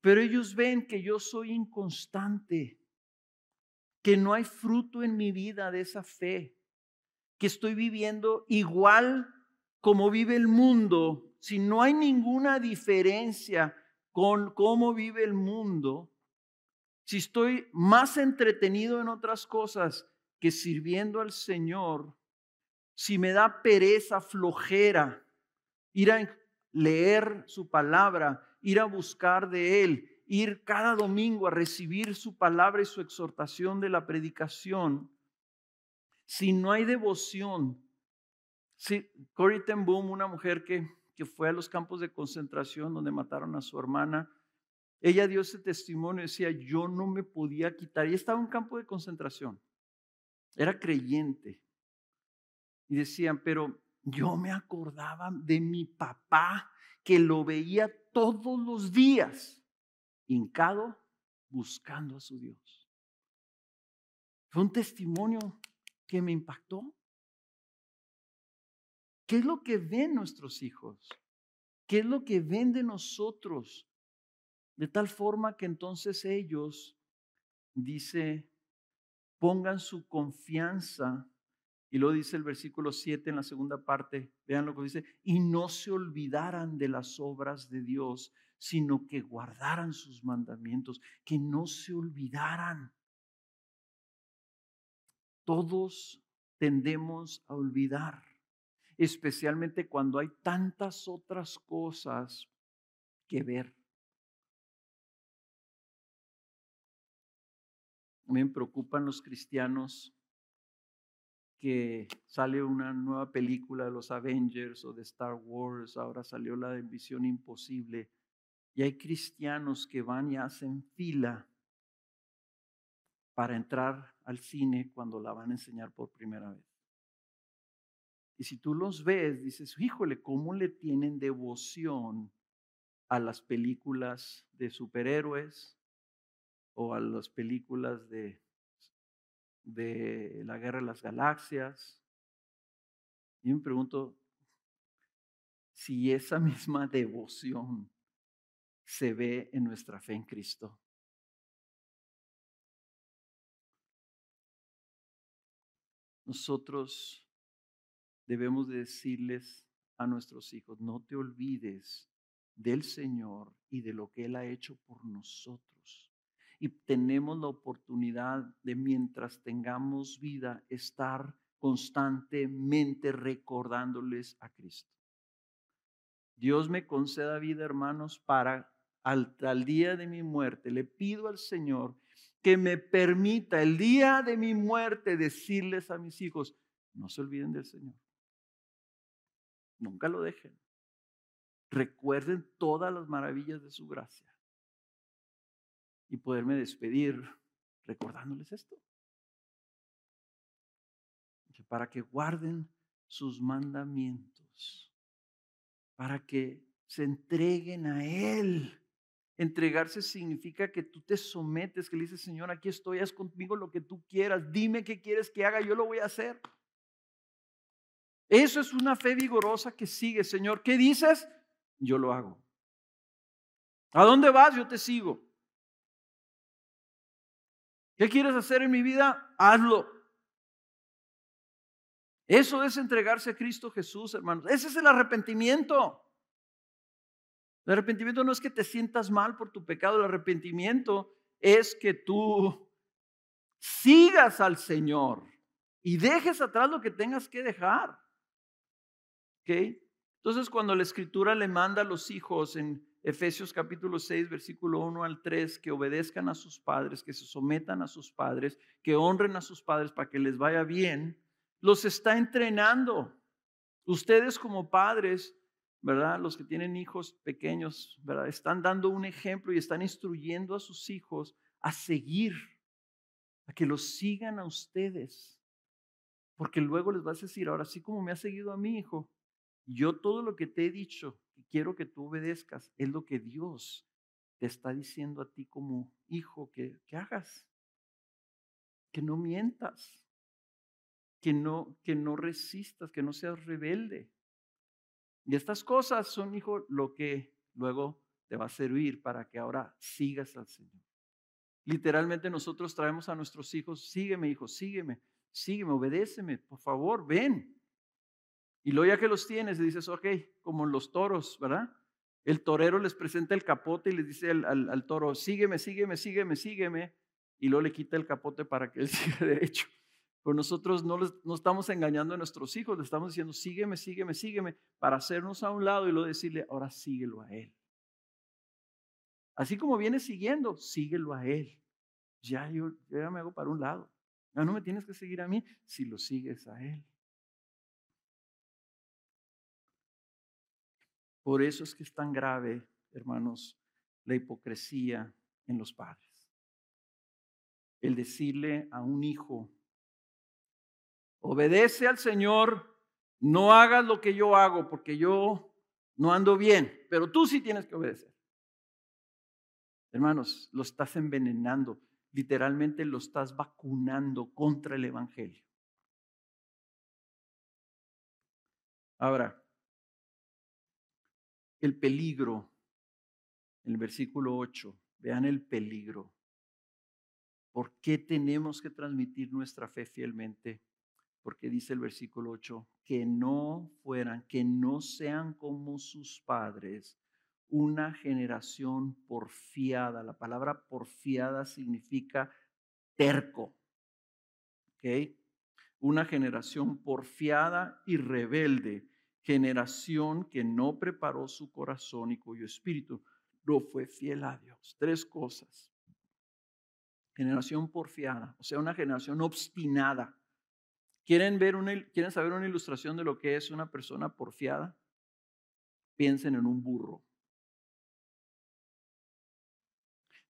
pero ellos ven que yo soy inconstante, que no hay fruto en mi vida de esa fe, que estoy viviendo igual como vive el mundo, si no hay ninguna diferencia con cómo vive el mundo, si estoy más entretenido en otras cosas que sirviendo al Señor, si me da pereza, flojera, ir a leer su palabra, ir a buscar de Él, ir cada domingo a recibir su palabra y su exhortación de la predicación, si no hay devoción, si Corrie ten Boom, una mujer que, que fue a los campos de concentración donde mataron a su hermana, ella dio ese testimonio y decía, yo no me podía quitar. Y estaba en un campo de concentración era creyente. Y decían, pero yo me acordaba de mi papá que lo veía todos los días, hincado, buscando a su Dios. Fue un testimonio que me impactó. ¿Qué es lo que ven nuestros hijos? ¿Qué es lo que ven de nosotros? De tal forma que entonces ellos, dice pongan su confianza. Y lo dice el versículo 7 en la segunda parte, vean lo que dice, y no se olvidaran de las obras de Dios, sino que guardaran sus mandamientos, que no se olvidaran. Todos tendemos a olvidar, especialmente cuando hay tantas otras cosas que ver. me preocupan los cristianos que sale una nueva película de los Avengers o de Star Wars, ahora salió la de Visión Imposible, y hay cristianos que van y hacen fila para entrar al cine cuando la van a enseñar por primera vez. Y si tú los ves, dices, híjole, ¿cómo le tienen devoción a las películas de superhéroes, o a las películas de, de la Guerra de las Galaxias. Y me pregunto si esa misma devoción se ve en nuestra fe en Cristo. Nosotros debemos decirles a nuestros hijos, no te olvides del Señor y de lo que Él ha hecho por nosotros y tenemos la oportunidad de mientras tengamos vida estar constantemente recordándoles a Cristo. Dios me conceda vida, hermanos, para al, día de mi muerte. Le pido al Señor que me permita el día de mi muerte decirles a mis hijos, no se olviden del Señor. Nunca lo dejen. Recuerden todas las maravillas de su gracia y poderme despedir recordándoles esto. Para que guarden sus mandamientos, para que se entreguen a Él. Entregarse significa que tú te sometes, que le dices, Señor, aquí estoy, haz conmigo lo que tú quieras, dime qué quieres que haga, yo lo voy a hacer. Eso es una fe vigorosa que sigue, Señor. ¿Qué dices? Yo lo hago. ¿A dónde vas? Yo te sigo. ¿Qué quieres hacer en mi vida? Hazlo. Eso es entregarse a Cristo Jesús, hermanos. Ese es el arrepentimiento. El arrepentimiento no es que te sientas mal por tu pecado, el arrepentimiento es que tú sigas al Señor y dejes atrás lo que tengas que dejar. ¿Ok? Entonces, cuando la escritura le manda a los hijos en Efesios capítulo 6, versículo 1 al 3, que obedezcan a sus padres, que se sometan a sus padres, que honren a sus padres para que les vaya bien, los está entrenando. Ustedes como padres, ¿verdad? Los que tienen hijos pequeños, ¿verdad? Están dando un ejemplo y están instruyendo a sus hijos a seguir, a que los sigan a ustedes. Porque luego les vas a decir, ahora sí como me ha seguido a mi hijo, yo todo lo que te he dicho y quiero que tú obedezcas es lo que Dios te está diciendo a ti como hijo que, que hagas. Que no mientas, que no, que no resistas, que no seas rebelde. Y estas cosas son, hijo, lo que luego te va a servir para que ahora sigas al Señor. Literalmente nosotros traemos a nuestros hijos, sígueme, hijo, sígueme, sígueme, obedéceme, por favor, ven. Y luego ya que los tienes, dices, ok, como los toros, ¿verdad? El torero les presenta el capote y les dice al, toro, sígueme, sígueme, sígueme, sígueme. Y luego le quita el capote para que él siga derecho. Pero nosotros no, estamos engañando a nuestros hijos, le estamos diciendo, sígueme, sígueme, sígueme, para hacernos a un lado y luego decirle, ahora síguelo a él. Así como viene siguiendo, síguelo a él. Ya yo, yo ya me hago para un lado. Ya no me tienes que seguir a mí si lo sigues a él. Por eso es que es tan grave, hermanos, la hipocresía en los padres. El decirle a un hijo, obedece al Señor, no hagas lo que yo hago porque yo no ando bien, pero tú sí tienes que obedecer. Hermanos, lo estás envenenando, literalmente lo estás vacunando contra el Evangelio. Ahora, el peligro, el versículo 8, vean el peligro. ¿Por qué tenemos que transmitir nuestra fe fielmente? Porque dice el versículo 8, que no fueran, que no sean como sus padres, una generación porfiada. La palabra porfiada significa terco. ¿Ok? Una generación porfiada y rebelde generación que no preparó su corazón y cuyo espíritu no fue fiel a Dios. Tres cosas. Generación porfiada, o sea, una generación obstinada. ¿Quieren, ver una, ¿Quieren saber una ilustración de lo que es una persona porfiada? Piensen en un burro.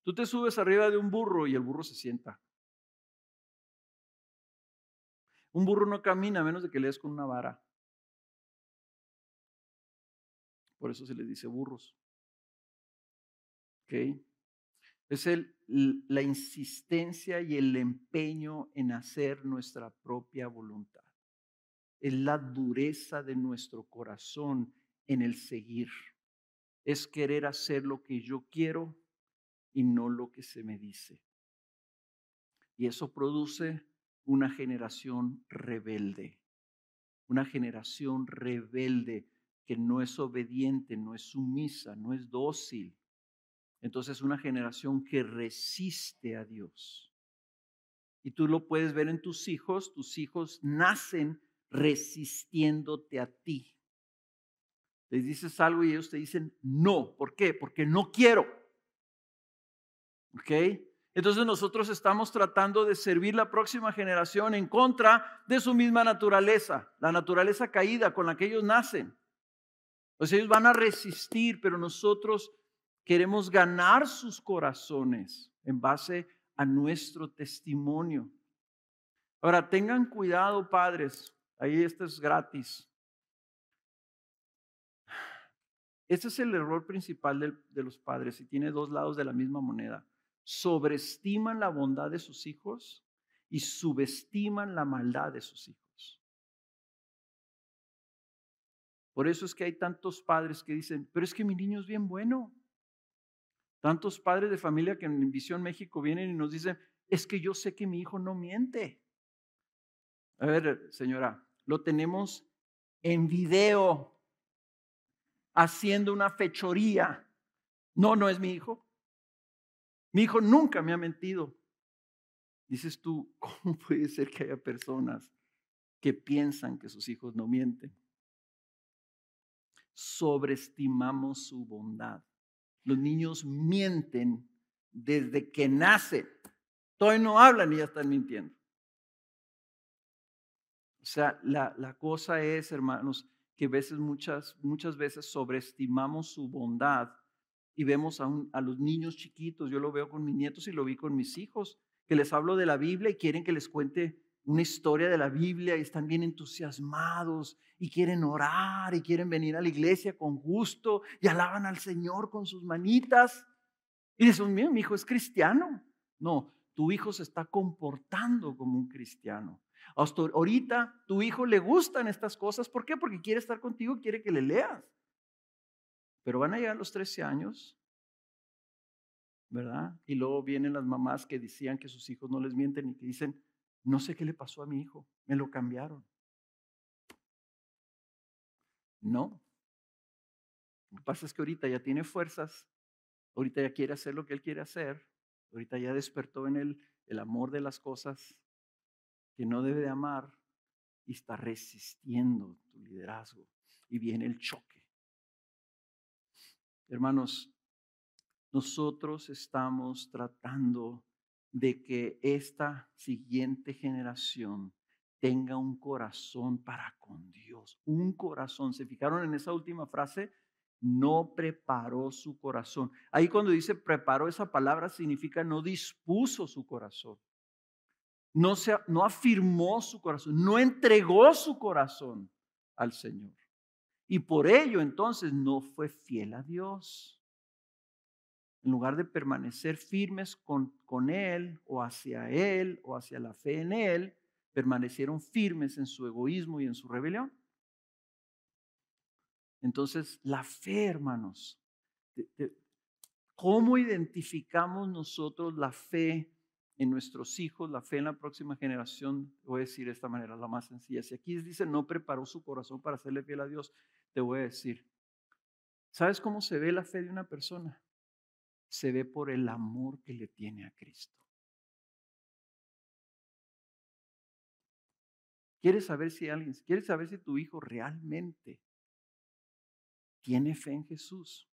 Tú te subes arriba de un burro y el burro se sienta. Un burro no camina a menos de que le des con una vara. Por eso se les dice burros. ¿Ok? Es la insistencia y el empeño en hacer nuestra propia voluntad. Es la dureza de nuestro corazón en el seguir. Es querer hacer lo que yo quiero y no lo que se me dice. Y eso produce una generación rebelde. Una generación rebelde que no es obediente, no es sumisa, no es dócil. Entonces una generación que resiste a Dios. Y tú lo puedes ver en tus hijos, tus hijos nacen resistiéndote a ti. Les dices algo y ellos te dicen no. ¿Por qué? Porque no quiero. ¿Ok? Entonces nosotros estamos tratando de servir la próxima generación en contra de su misma naturaleza, la naturaleza caída con la que ellos nacen. Pues ellos van a resistir, pero nosotros queremos ganar sus corazones en base a nuestro testimonio. Ahora, tengan cuidado, padres. Ahí esto es gratis. Este es el error principal de, de, los padres y tiene dos lados de la misma moneda. Sobreestiman la bondad de sus hijos y subestiman la maldad de sus hijos. Por eso es que hay tantos padres que dicen, pero es que mi niño es bien bueno. Tantos padres de familia que en Visión México vienen y nos dicen, es que yo sé que mi hijo no miente. A ver, señora, lo tenemos en video, haciendo una fechoría. No, no es mi hijo. Mi hijo nunca me ha mentido. Dices tú, ¿cómo puede ser que haya personas que piensan que sus hijos no mienten? Sobreestimamos su bondad. Los niños mienten desde que nacen. Todavía no hablan y ya están mintiendo. O sea, la, la cosa es, hermanos, que veces, muchas, muchas veces sobreestimamos su bondad y vemos a, a los niños chiquitos. Yo lo veo con mis nietos y lo vi con mis hijos, que les hablo de la Biblia y quieren que les cuente una historia de la Biblia y están bien entusiasmados y quieren orar y quieren venir a la iglesia con gusto y alaban al Señor con sus manitas. Y dicen, mi hijo es cristiano. No, tu hijo se está comportando como un cristiano. Ahorita tu hijo le gustan estas cosas. ¿Por qué? Porque quiere estar contigo, quiere que le leas. Pero van a llegar los 13 años, ¿verdad? Y luego vienen las mamás que decían que sus hijos no les mienten y que dicen, no sé qué le pasó a mi hijo, me lo cambiaron. No. Lo que pasa es que ahorita ya tiene fuerzas, ahorita ya quiere hacer lo que él quiere hacer, ahorita ya despertó en él el amor de las cosas que no debe de amar y está resistiendo tu liderazgo y viene el choque. Hermanos, nosotros estamos tratando de que esta siguiente generación tenga un corazón para con Dios, un corazón. ¿Se fijaron en esa última frase? No preparó su corazón. Ahí cuando dice preparó esa palabra significa no dispuso su corazón. No, se, no afirmó su corazón, no entregó su corazón al Señor. Y por ello entonces no fue fiel a Dios en lugar de permanecer firmes con, con Él o hacia Él o hacia la fe en Él, permanecieron firmes en su egoísmo y en su rebelión. Entonces, la fe, hermanos, ¿cómo identificamos nosotros la fe en nuestros hijos, la fe en la próxima generación? Voy a decir de esta manera, la más sencilla. Si aquí dice, no preparó su corazón para serle fiel a Dios, te voy a decir, ¿sabes cómo se ve la fe de una persona? Se ve por el amor que le tiene a Cristo. ¿Quieres saber si alguien, quieres saber si tu hijo realmente tiene fe en Jesús?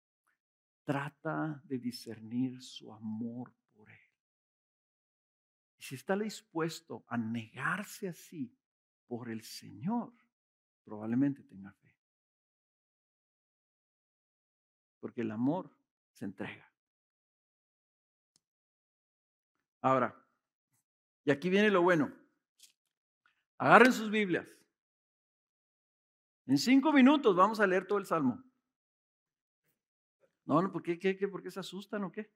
Trata de discernir su amor por Él. Y si está dispuesto a negarse así por el Señor, probablemente tenga fe. Porque el amor se entrega. Ahora, y aquí viene lo bueno. Agarren sus Biblias. En cinco minutos vamos a leer todo el Salmo. No, no, ¿por qué, qué, ¿por qué se asustan o qué?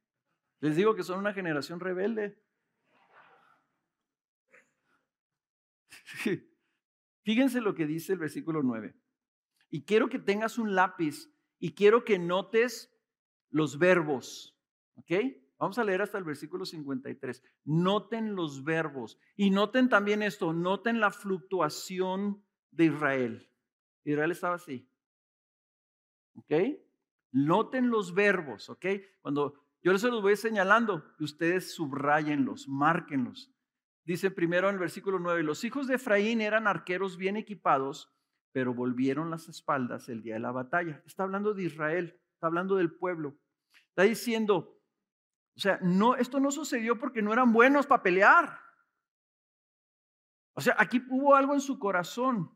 Les digo que son una generación rebelde. Fíjense lo que dice el versículo 9. Y quiero que tengas un lápiz y quiero que notes los verbos. ¿Ok? Vamos a leer hasta el versículo 53. Noten los verbos y noten también esto, noten la fluctuación de Israel. Israel estaba así. ¿Ok? Noten los verbos, ¿ok? Cuando yo les los voy señalando, ustedes subrayenlos, márquenlos. Dice primero en el versículo 9, los hijos de Efraín eran arqueros bien equipados, pero volvieron las espaldas el día de la batalla. Está hablando de Israel, está hablando del pueblo. Está diciendo, o sea, no, esto no sucedió porque no eran buenos para pelear. O sea, aquí hubo algo en su corazón.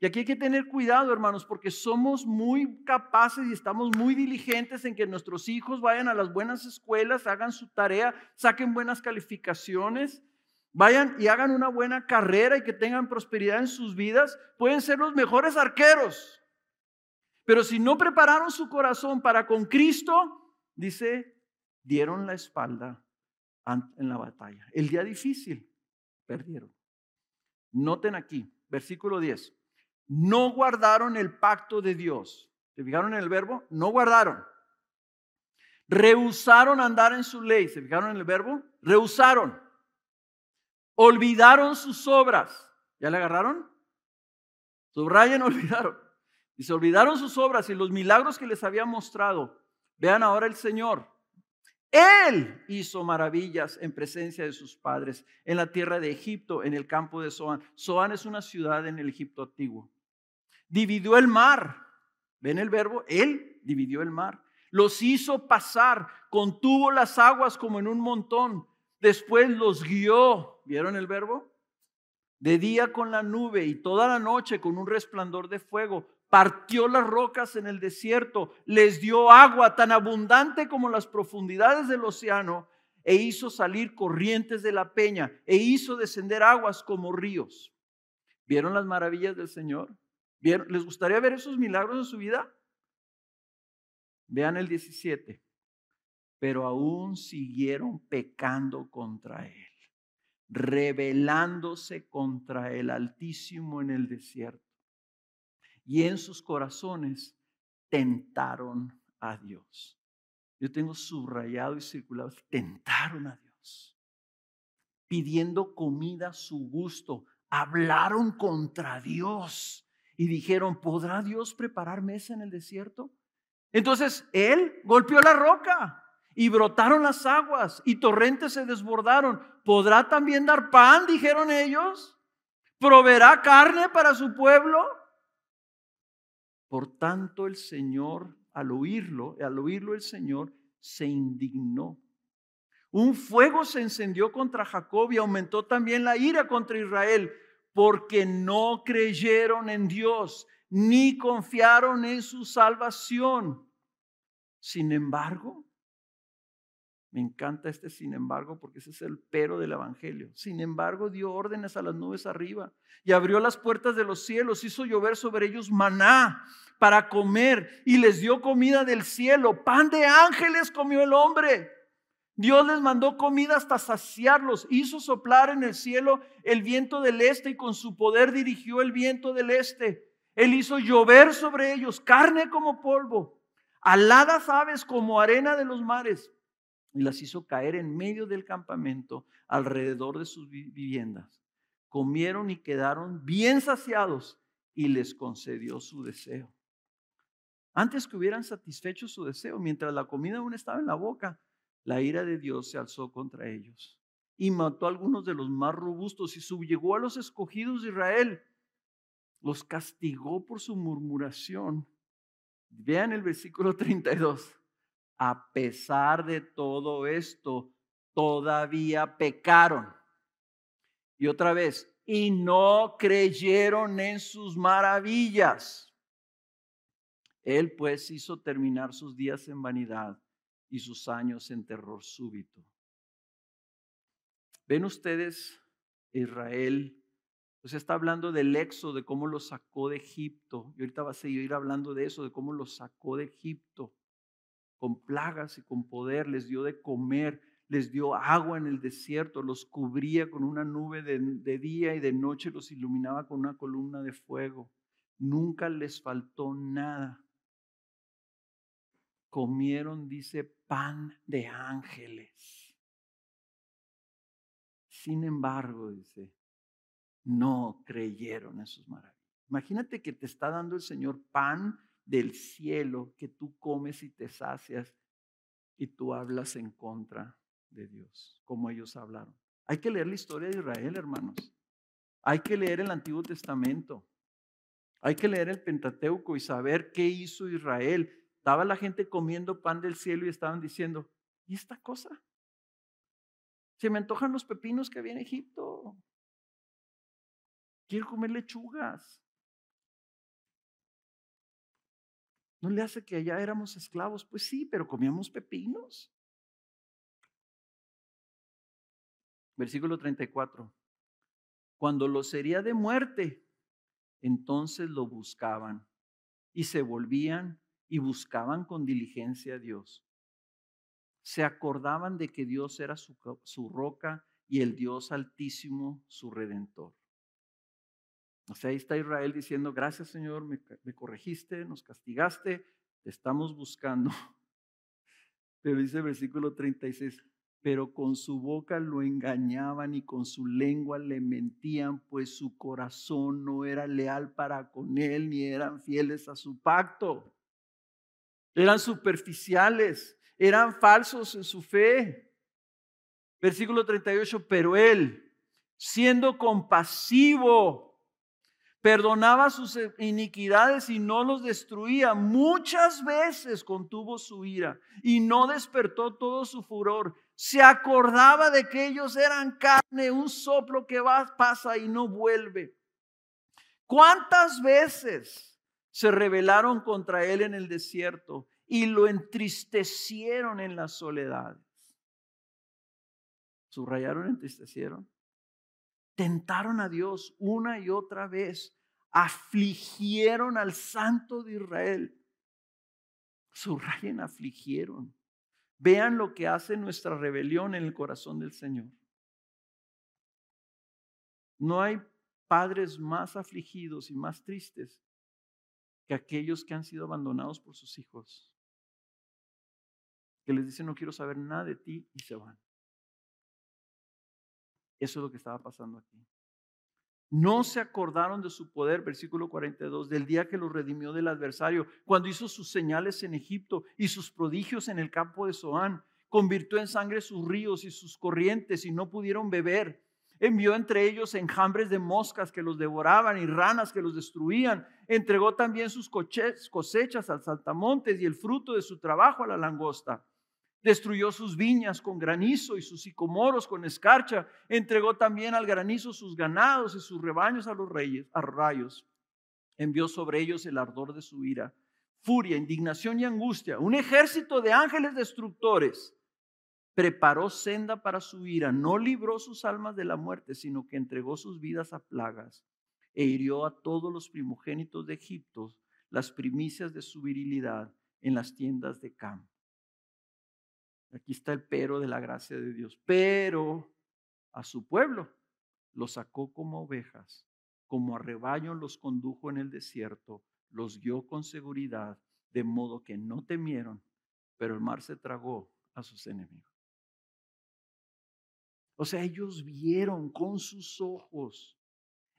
Y aquí hay que tener cuidado, hermanos, porque somos muy capaces y estamos muy diligentes en que nuestros hijos vayan a las buenas escuelas, hagan su tarea, saquen buenas calificaciones, vayan y hagan una buena carrera y que tengan prosperidad en sus vidas. Pueden ser los mejores arqueros. Pero si no prepararon su corazón para con Cristo, dice, dieron la espalda en la batalla. El día difícil, perdieron. Noten aquí, versículo 10. No guardaron el pacto de Dios. ¿Se fijaron en el verbo? No guardaron. Rehusaron andar en su ley. ¿Se fijaron en el verbo? Rehusaron. Olvidaron sus obras. ¿Ya le agarraron? Subrayen, olvidaron. Y se olvidaron sus obras y los milagros que les había mostrado. Vean ahora el Señor. Él hizo maravillas en presencia de sus padres en la tierra de Egipto, en el campo de Zoán. Zoán es una ciudad en el Egipto antiguo. Dividió el mar. ¿Ven el verbo? Él dividió el mar. Los hizo pasar, contuvo las aguas como en un montón. Después los guió. ¿Vieron el verbo? De día con la nube y toda la noche con un resplandor de fuego partió las rocas en el desierto, les dio agua tan abundante como las profundidades del océano, e hizo salir corrientes de la peña, e hizo descender aguas como ríos. ¿Vieron las maravillas del Señor? ¿Les gustaría ver esos milagros en su vida? Vean el 17. Pero aún siguieron pecando contra Él, rebelándose contra el Altísimo en el desierto y en sus corazones tentaron a Dios. Yo tengo subrayado y circulado, tentaron a Dios, pidiendo comida a su gusto, hablaron contra Dios y dijeron, ¿podrá Dios preparar mesa en el desierto? Entonces él golpeó la roca y brotaron las aguas y torrentes se desbordaron. ¿Podrá también dar pan? Dijeron ellos. ¿Proveerá carne para su pueblo? Por tanto, el Señor, al oírlo, al oírlo el Señor, se indignó. Un fuego se encendió contra Jacob y aumentó también la ira contra Israel, porque no creyeron en Dios, ni confiaron en su salvación. Sin embargo, me encanta este sin embargo porque ese es el pero del Evangelio. Sin embargo, dio órdenes a las nubes arriba y abrió las puertas de los cielos, hizo llover sobre ellos maná para comer y les dio comida del cielo. Pan de ángeles comió el hombre. Dios les mandó comida hasta saciarlos. Hizo soplar en el cielo el viento del este y con su poder dirigió el viento del este. Él hizo llover sobre ellos carne como polvo, aladas aves como arena de los mares y las hizo caer en medio del campamento alrededor de sus viviendas. Comieron y quedaron bien saciados y les concedió su deseo. Antes que hubieran satisfecho su deseo, mientras la comida aún estaba en la boca, la ira de Dios se alzó contra ellos y mató a algunos de los más robustos y subyugó a los escogidos de Israel. Los castigó por su murmuración. Vean el versículo 32 a pesar de todo esto, todavía pecaron. Y otra vez, y no creyeron en sus maravillas. Él pues hizo terminar sus días en vanidad y sus años en terror súbito. ¿Ven ustedes Israel? Pues está hablando del éxodo, de cómo lo sacó de Egipto. Y ahorita va a seguir hablando de eso, de cómo lo sacó de Egipto con plagas y con poder, les dio de comer, les dio agua en el desierto, los cubría con una nube de, día y de noche los iluminaba con una columna de fuego. Nunca les faltó nada. Comieron, dice, pan de ángeles. Sin embargo, dice, no creyeron en sus maravillas. Imagínate que te está dando el Señor pan del cielo que tú comes y te sacias y tú hablas en contra de Dios, como ellos hablaron. Hay que leer la historia de Israel, hermanos. Hay que leer el Antiguo Testamento. Hay que leer el Pentateuco y saber qué hizo Israel. Estaba la gente comiendo pan del cielo y estaban diciendo, ¿y esta cosa? Se me antojan los pepinos que había en Egipto. Quiero comer lechugas. ¿No le hace que allá éramos esclavos? Pues sí, pero comíamos pepinos. Versículo 34. Cuando lo sería de muerte, entonces lo buscaban y se volvían y buscaban con diligencia a Dios. Se acordaban de que Dios era su, su roca y el Dios altísimo su redentor. O sea, ahí está Israel diciendo, gracias Señor, me, corregiste, nos castigaste, te estamos buscando. Pero dice el versículo 36, pero con su boca lo engañaban y con su lengua le mentían, pues su corazón no era leal para con él ni eran fieles a su pacto. Eran superficiales, eran falsos en su fe. Versículo 38, pero él, siendo compasivo, perdonaba sus iniquidades y no los destruía. Muchas veces contuvo su ira y no despertó todo su furor. Se acordaba de que ellos eran carne, un soplo que va, pasa y no vuelve. ¿Cuántas veces se rebelaron contra él en el desierto y lo entristecieron en las soledades? ¿Subrayaron, entristecieron? Tentaron a Dios una y otra vez, afligieron al Santo de Israel. Subrayen, afligieron. Vean lo que hace nuestra rebelión en el corazón del Señor. No hay padres más afligidos y más tristes que aquellos que han sido abandonados por sus hijos, que les dicen no quiero saber nada de ti y se van. Eso es lo que estaba pasando aquí. No se acordaron de su poder, versículo 42, del día que los redimió del adversario, cuando hizo sus señales en Egipto y sus prodigios en el campo de Zoán. Convirtió en sangre sus ríos y sus corrientes y no pudieron beber. Envió entre ellos enjambres de moscas que los devoraban y ranas que los destruían. Entregó también sus cosechas al saltamontes y el fruto de su trabajo a la langosta. Destruyó sus viñas con granizo y sus sicomoros con escarcha. Entregó también al granizo sus ganados y sus rebaños a los reyes, a rayos. Envió sobre ellos el ardor de su ira, furia, indignación y angustia. Un ejército de ángeles destructores preparó senda para su ira. No libró sus almas de la muerte, sino que entregó sus vidas a plagas e hirió a todos los primogénitos de Egipto, las primicias de su virilidad en las tiendas de campo. Aquí está el pero de la gracia de Dios. Pero a su pueblo lo sacó como ovejas, como a rebaño los condujo en el desierto, los guió con seguridad, de modo que no temieron, pero el mar se tragó a sus enemigos. O sea, ellos vieron con sus ojos,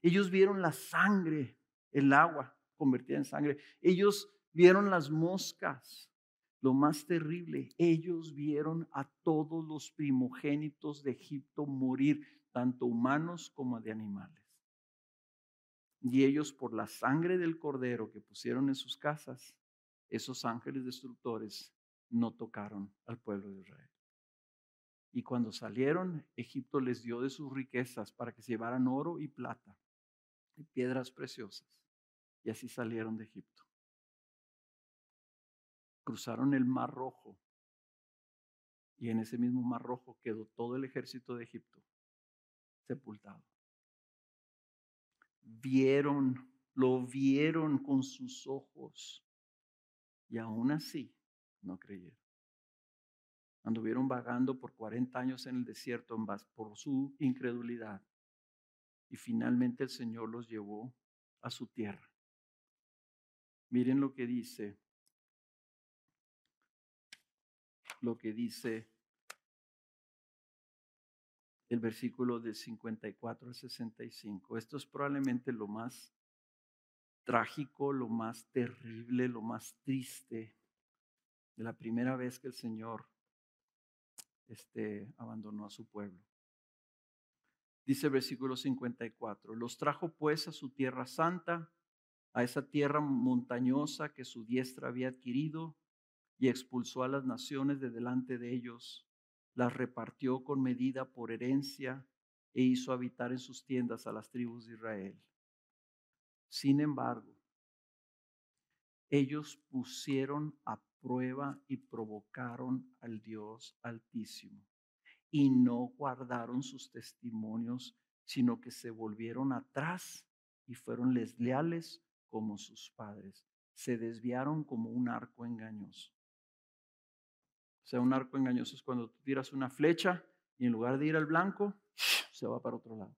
ellos vieron la sangre, el agua convertida en sangre, ellos vieron las moscas, lo más terrible, ellos vieron a todos los primogénitos de Egipto morir, tanto humanos como de animales. Y ellos por la sangre del cordero que pusieron en sus casas, esos ángeles destructores no tocaron al pueblo de Israel. Y cuando salieron, Egipto les dio de sus riquezas para que se llevaran oro y plata y piedras preciosas. Y así salieron de Egipto cruzaron el Mar Rojo y en ese mismo Mar Rojo quedó todo el ejército de Egipto sepultado. Vieron, lo vieron con sus ojos y aún así no creyeron. Anduvieron vagando por 40 años en el desierto por su incredulidad y finalmente el Señor los llevó a su tierra. Miren lo que dice lo que dice el versículo de 54 al 65. Esto es probablemente lo más trágico, lo más terrible, lo más triste de la primera vez que el Señor este, abandonó a su pueblo. Dice el versículo 54, los trajo pues a su tierra santa, a esa tierra montañosa que su diestra había adquirido, y expulsó a las naciones de delante de ellos, las repartió con medida por herencia e hizo habitar en sus tiendas a las tribus de Israel. Sin embargo, ellos pusieron a prueba y provocaron al Dios Altísimo y no guardaron sus testimonios, sino que se volvieron atrás y fueron leales como sus padres. Se desviaron como un arco engañoso. Sea, un arco engañoso es cuando tú tiras una flecha y en lugar de ir al blanco, se va para otro lado.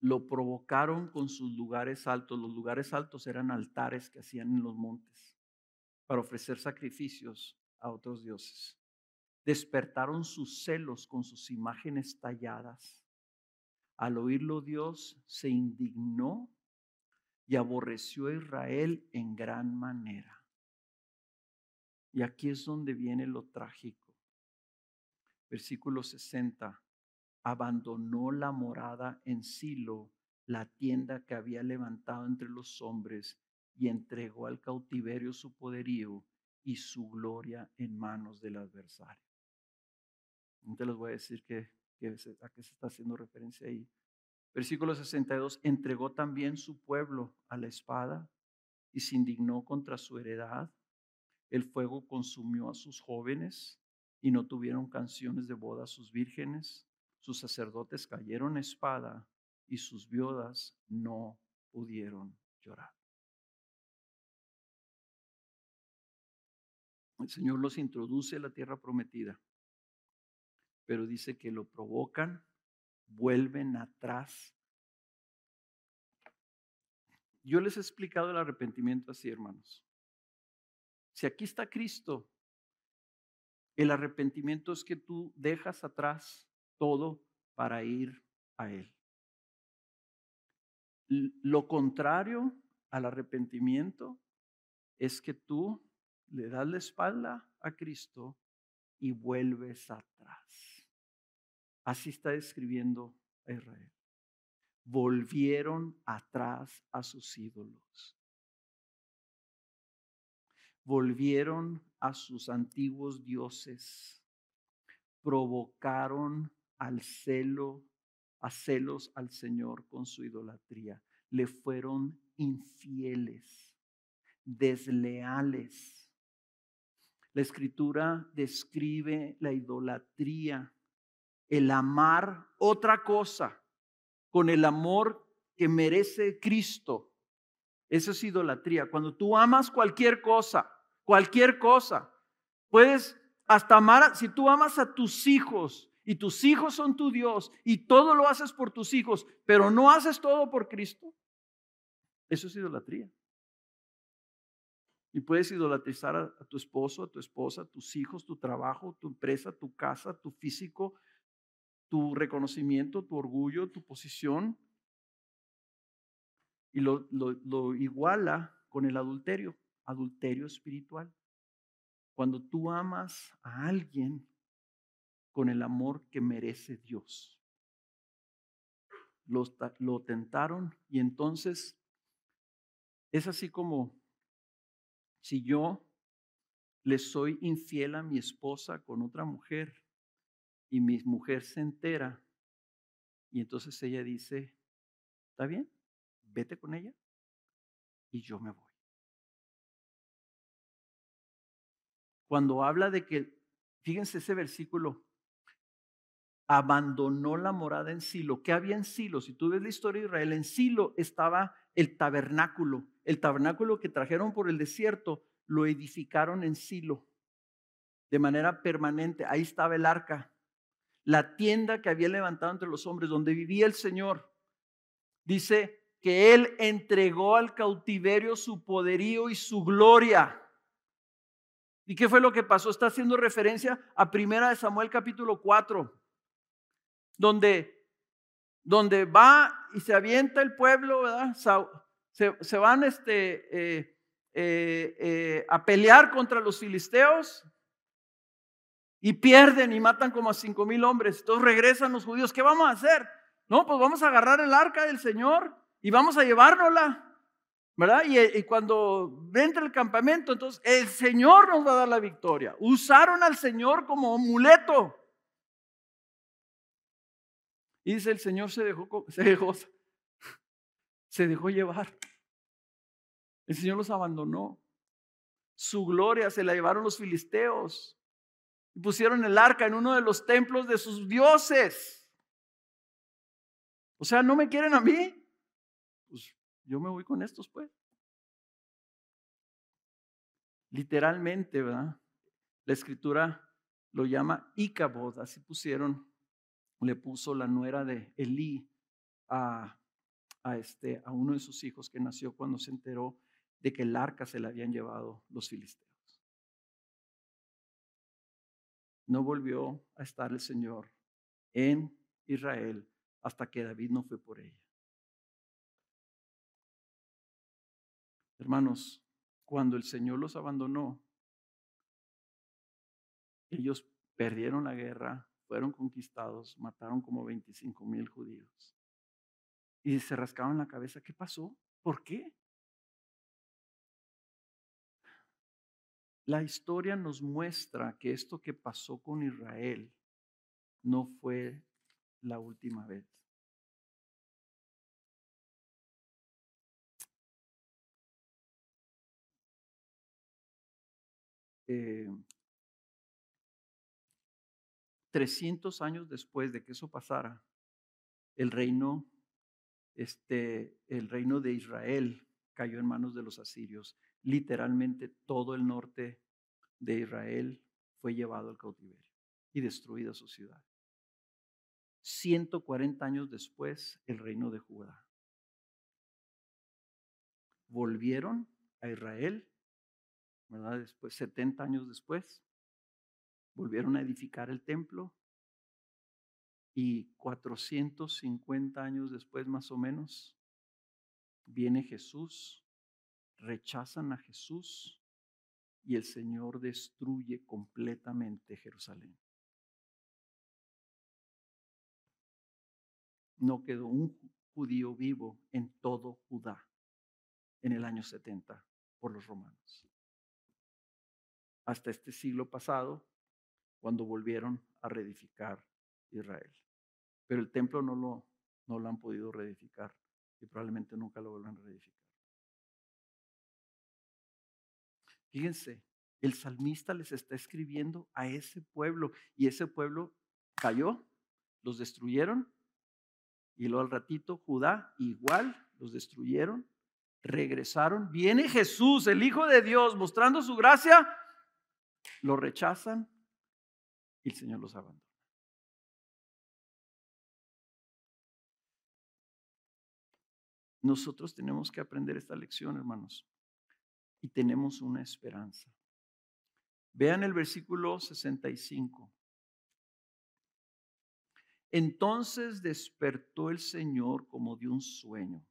Lo provocaron con sus lugares altos. Los lugares altos eran altares que hacían en los montes para ofrecer sacrificios a otros dioses. despertaron sus celos con sus imágenes talladas. Al oírlo Dios se indignó y aborreció a Israel en gran manera. Y aquí es donde viene lo trágico. Versículo 60. Abandonó la morada en Silo, la tienda que había levantado entre los hombres, y entregó al cautiverio su poderío y su gloria en manos del adversario. Te les voy a decir que, a qué se está haciendo referencia ahí. Versículo 62, entregó también su pueblo a la espada y se indignó contra su heredad. El fuego consumió a sus jóvenes y no tuvieron canciones de boda a sus vírgenes. Sus sacerdotes cayeron a espada y sus viudas no pudieron llorar. El Señor los introduce a la tierra prometida pero dice que lo provocan, vuelven atrás. Yo les he explicado el arrepentimiento así, hermanos. Si aquí está Cristo, el arrepentimiento es que tú dejas atrás todo para ir a Él. Lo contrario al arrepentimiento es que tú le das la espalda a Cristo y vuelves atrás. Así está describiendo a Israel. Volvieron atrás a sus ídolos. Volvieron a sus antiguos dioses. Provocaron al celo, a celos al Señor con su idolatría. Le fueron infieles, desleales. La escritura describe la idolatría el amar otra cosa con el amor que merece Cristo. Eso es idolatría. Cuando tú amas cualquier cosa, cualquier cosa, puedes hasta amar, si tú amas a tus hijos y tus hijos son tu Dios y todo lo haces por tus hijos, pero no haces todo por Cristo, eso es idolatría. Y puedes idolatrizar a, tu esposo, a tu esposa, a tus hijos, tu trabajo, tu empresa, tu casa, tu físico, tu reconocimiento, tu orgullo, tu posición, y lo, iguala con el adulterio, adulterio espiritual. Cuando tú amas a alguien con el amor que merece Dios. Lo, tentaron y entonces es así como si yo le soy infiel a mi esposa con otra mujer y mi mujer se entera y entonces ella dice, ¿está bien? Vete con ella y yo me voy. Cuando habla de que, fíjense ese versículo, abandonó la morada en Silo. ¿Qué había en Silo? Si tú ves la historia de Israel, en Silo estaba el tabernáculo. El tabernáculo que trajeron por el desierto lo edificaron en Silo de manera permanente. Ahí estaba el arca la tienda que había levantado entre los hombres, donde vivía el Señor. Dice que Él entregó al cautiverio su poderío y su gloria. ¿Y qué fue lo que pasó? Está haciendo referencia a Primera de Samuel capítulo 4, donde, donde va y se avienta el pueblo, ¿verdad? Se, van este, eh, eh, eh, a pelear contra los filisteos y pierden y matan como a cinco mil hombres. Entonces regresan los judíos. ¿Qué vamos a hacer? No, pues vamos a agarrar el arca del Señor y vamos a llevárnosla. ¿Verdad? Y, y cuando entra el campamento, entonces el Señor nos va a dar la victoria. Usaron al Señor como amuleto. Y dice, el Señor se dejó, se dejó, se dejó llevar. El Señor los abandonó. Su gloria se la llevaron los filisteos pusieron el arca en uno de los templos de sus dioses. O sea, ¿no me quieren a mí? Yo me voy con estos, pues. Literalmente, ¿verdad? La escritura lo llama Icabod, así pusieron, le puso la nuera de Elí a, a, este, a uno de sus hijos que nació cuando se enteró de que el arca se la habían llevado los filisteos. no volvió a estar el Señor en Israel hasta que David no fue por ella. Hermanos, cuando el Señor los abandonó, ellos perdieron la guerra, fueron conquistados, mataron como 25 mil judíos. Y se rascaban la cabeza, ¿qué pasó? ¿Por qué? La historia nos muestra que esto que pasó con Israel no fue la última vez. Eh, 300 años después de que eso pasara, el reino, este, el reino de Israel cayó en manos de los asirios. Literalmente todo el norte de Israel fue llevado al cautiverio y destruida su ciudad. 140 años después, el reino de Judá. Volvieron a Israel, Después, 70 años después, volvieron a edificar el templo y 450 años después más o menos viene Jesús, rechazan a Jesús y el Señor destruye completamente Jerusalén. No quedó un judío vivo en todo Judá en el año 70 por los romanos. Hasta este siglo pasado, cuando volvieron a reedificar Israel. Pero el templo no lo, no lo han podido reedificar y probablemente nunca lo vuelvan a reedificar. Fíjense, el salmista les está escribiendo a ese pueblo y ese pueblo cayó, los destruyeron y luego al ratito Judá igual los destruyeron, regresaron, viene Jesús, el Hijo de Dios, mostrando su gracia, lo rechazan y el Señor los abandona. Nosotros tenemos que aprender esta lección, hermanos, y tenemos una esperanza. Vean el versículo 65. Entonces despertó el Señor como de un sueño,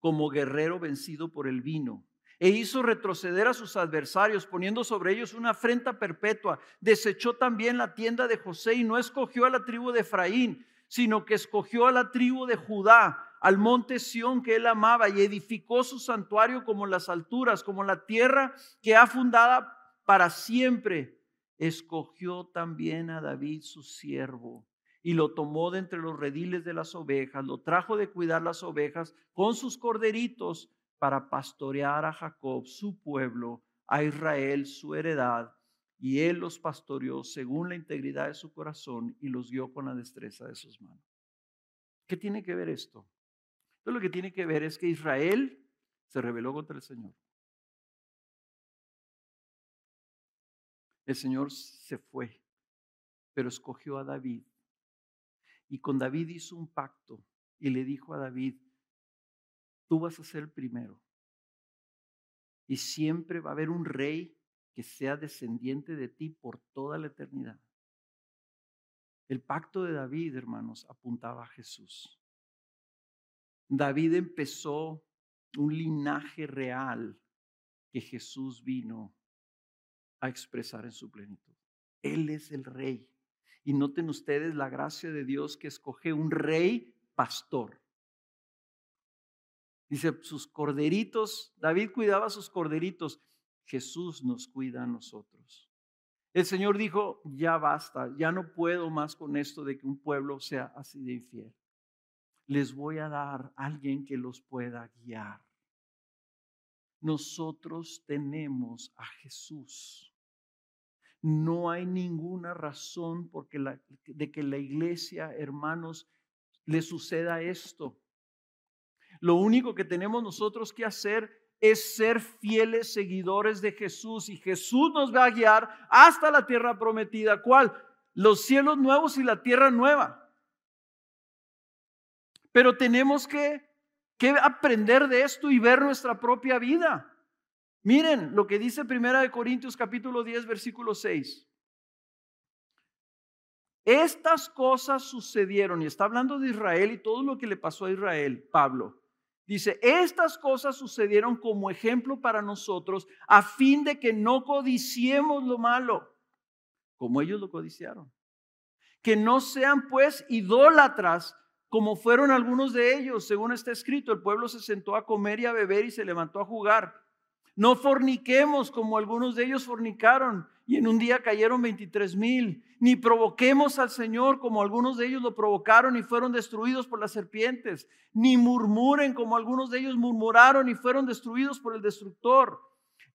como guerrero vencido por el vino e hizo retroceder a sus adversarios, poniendo sobre ellos una afrenta perpetua. Desechó también la tienda de José y no escogió a la tribu de Efraín, sino que escogió a la tribu de Judá, al monte Sión que él amaba, y edificó su santuario como las alturas, como la tierra que ha fundada para siempre. Escogió también a David su siervo y lo tomó de entre los rediles de las ovejas, lo trajo de cuidar las ovejas con sus corderitos para pastorear a Jacob, su pueblo, a Israel, su heredad, y él los pastoreó según la integridad de su corazón y los guió con la destreza de sus manos. ¿Qué tiene que ver esto? lo que tiene que ver es que Israel se rebeló contra el Señor. El Señor se fue, pero escogió a David. Y con David hizo un pacto y le dijo a David, Tú vas a ser el primero. Y siempre va a haber un rey que sea descendiente de ti por toda la eternidad. El pacto de David, hermanos, apuntaba a Jesús. David empezó un linaje real que Jesús vino a expresar en su plenitud. Él es el rey. Y noten ustedes la gracia de Dios que escoge un rey pastor. Dice, sus corderitos, David cuidaba a sus corderitos, Jesús nos cuida a nosotros. El Señor dijo, ya basta, ya no puedo más con esto de que un pueblo sea así de infiel. Les voy a dar a alguien que los pueda guiar. Nosotros tenemos a Jesús. No hay ninguna razón porque la, de que la iglesia, hermanos, le suceda esto. Lo único que tenemos nosotros que hacer es ser fieles seguidores de Jesús y Jesús nos va a guiar hasta la tierra prometida. ¿Cuál? Los cielos nuevos y la tierra nueva. Pero tenemos que, que aprender de esto y ver nuestra propia vida. Miren lo que dice Primera de Corintios capítulo 10 versículo 6. Estas cosas sucedieron, y está hablando de Israel y todo lo que le pasó a Israel, Pablo. Dice, estas cosas sucedieron como ejemplo para nosotros a fin de que no codiciemos lo malo, como ellos lo codiciaron. Que no sean pues idólatras como fueron algunos de ellos, según está escrito, el pueblo se sentó a comer y a beber y se levantó a jugar. No forniquemos como algunos de ellos fornicaron y en un día cayeron 23 mil. Ni provoquemos al Señor como algunos de ellos lo provocaron y fueron destruidos por las serpientes. Ni murmuren como algunos de ellos murmuraron y fueron destruidos por el destructor.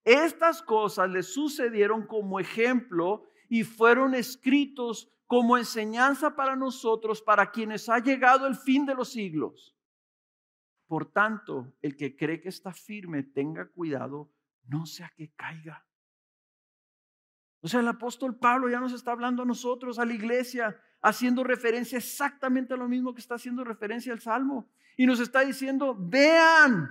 Estas cosas les sucedieron como ejemplo y fueron escritos como enseñanza para nosotros, para quienes ha llegado el fin de los siglos. Por tanto, el que cree que está firme, tenga cuidado, no sea que caiga. O sea, el apóstol Pablo ya nos está hablando a nosotros, a la iglesia, haciendo referencia exactamente a lo mismo que está haciendo referencia al Salmo. Y nos está diciendo, vean,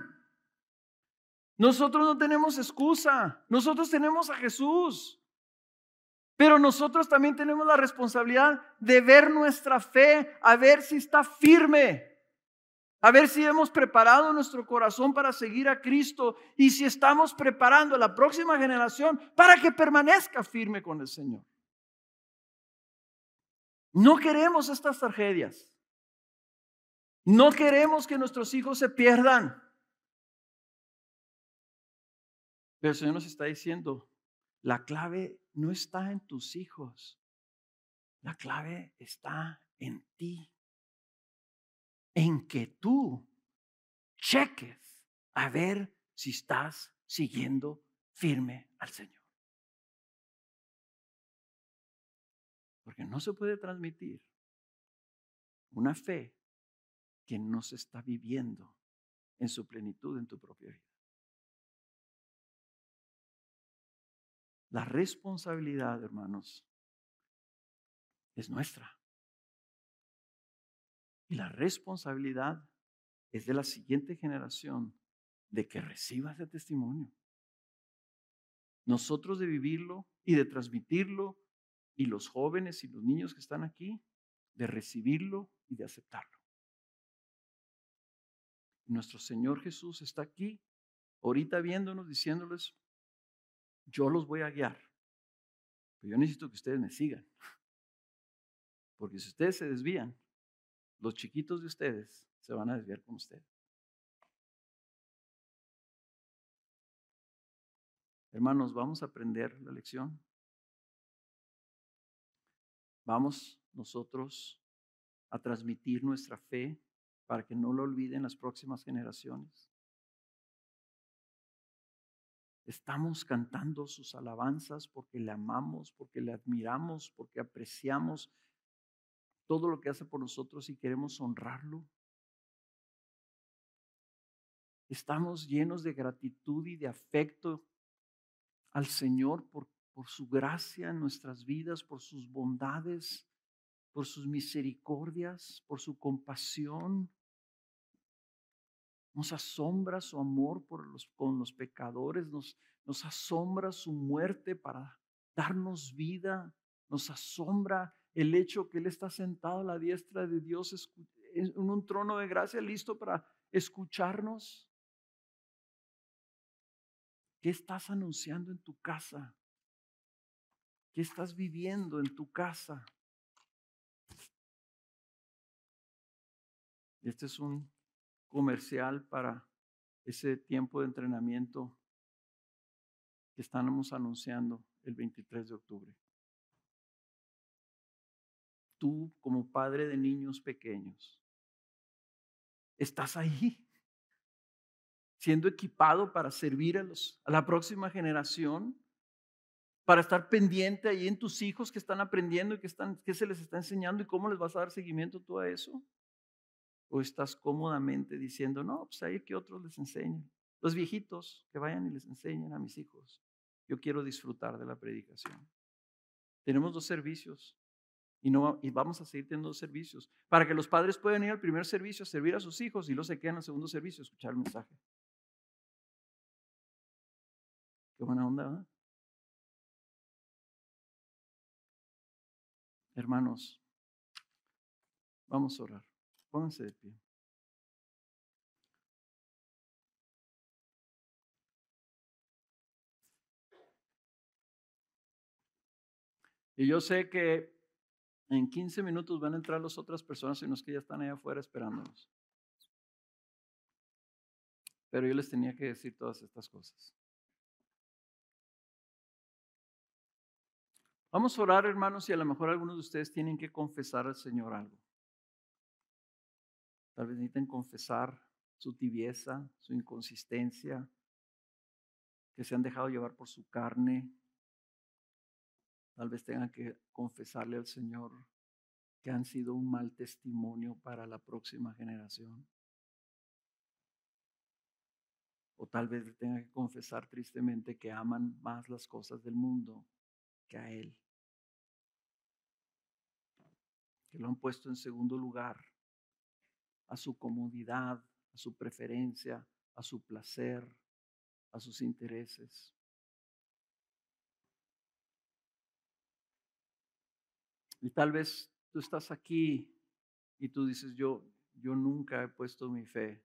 nosotros no tenemos excusa, nosotros tenemos a Jesús. Pero nosotros también tenemos la responsabilidad de ver nuestra fe, a ver si está firme. A ver si hemos preparado nuestro corazón para seguir a Cristo y si estamos preparando a la próxima generación para que permanezca firme con el Señor. No queremos estas tragedias. No queremos que nuestros hijos se pierdan. Pero el Señor nos está diciendo, la clave no está en tus hijos. La clave está en ti en que tú cheques a ver si estás siguiendo firme al Señor. Porque no se puede transmitir una fe que no se está viviendo en su plenitud en tu propia vida. La responsabilidad, hermanos, es nuestra. Y la responsabilidad es de la siguiente generación de que reciba ese testimonio. Nosotros de vivirlo y de transmitirlo, y los jóvenes y los niños que están aquí, de recibirlo y de aceptarlo. Nuestro Señor Jesús está aquí, ahorita viéndonos, diciéndoles, yo los voy a guiar, pero yo necesito que ustedes me sigan. Porque si ustedes se desvían, los chiquitos de ustedes se van a desviar con ustedes. Hermanos, vamos a aprender la lección. Vamos nosotros a transmitir nuestra fe para que no lo olviden las próximas generaciones. Estamos cantando sus alabanzas porque le amamos, porque le admiramos, porque apreciamos todo lo que hace por nosotros y queremos honrarlo. Estamos llenos de gratitud y de afecto al Señor por, por su gracia en nuestras vidas, por sus bondades, por sus misericordias, por su compasión. Nos asombra su amor por los, con los pecadores, nos, nos asombra su muerte para darnos vida, nos asombra el hecho que Él está sentado a la diestra de Dios en un trono de gracia listo para escucharnos. ¿Qué estás anunciando en tu casa? ¿Qué estás viviendo en tu casa? Este es un comercial para ese tiempo de entrenamiento que estamos anunciando el 23 de octubre tú como padre de niños pequeños, estás ahí, siendo equipado para servir a, los, a la próxima generación, para estar pendiente ahí en tus hijos que están aprendiendo y que, están, se les está enseñando y cómo les vas a dar seguimiento tú a eso. ¿O estás cómodamente diciendo, no, pues ahí que otros les enseñen? Los viejitos que vayan y les enseñen a mis hijos. Yo quiero disfrutar de la predicación. Tenemos dos servicios. Y, no, y vamos a seguir teniendo servicios para que los padres puedan ir al primer servicio a servir a sus hijos y luego se queden al segundo servicio a escuchar el mensaje. Qué buena onda, ¿verdad? Hermanos, Vamos a orar. Pónganse de pie. Y yo sé que en 15 minutos van a entrar las otras personas, sino que ya están allá afuera esperándonos. Pero yo les tenía que decir todas estas cosas. Vamos a orar, hermanos, y a lo mejor algunos de ustedes tienen que confesar al Señor algo. Tal vez necesiten confesar su tibieza, su inconsistencia, que se han dejado llevar por su carne. Tal vez tengan que confesarle al Señor que han sido un mal testimonio para la próxima generación. O tal vez tengan que confesar tristemente que aman más las cosas del mundo que a Él. Que lo han puesto en segundo lugar, a su comodidad, a su preferencia, a su placer, a sus intereses. Y tal vez tú estás aquí y tú dices, yo, yo nunca he puesto mi fe,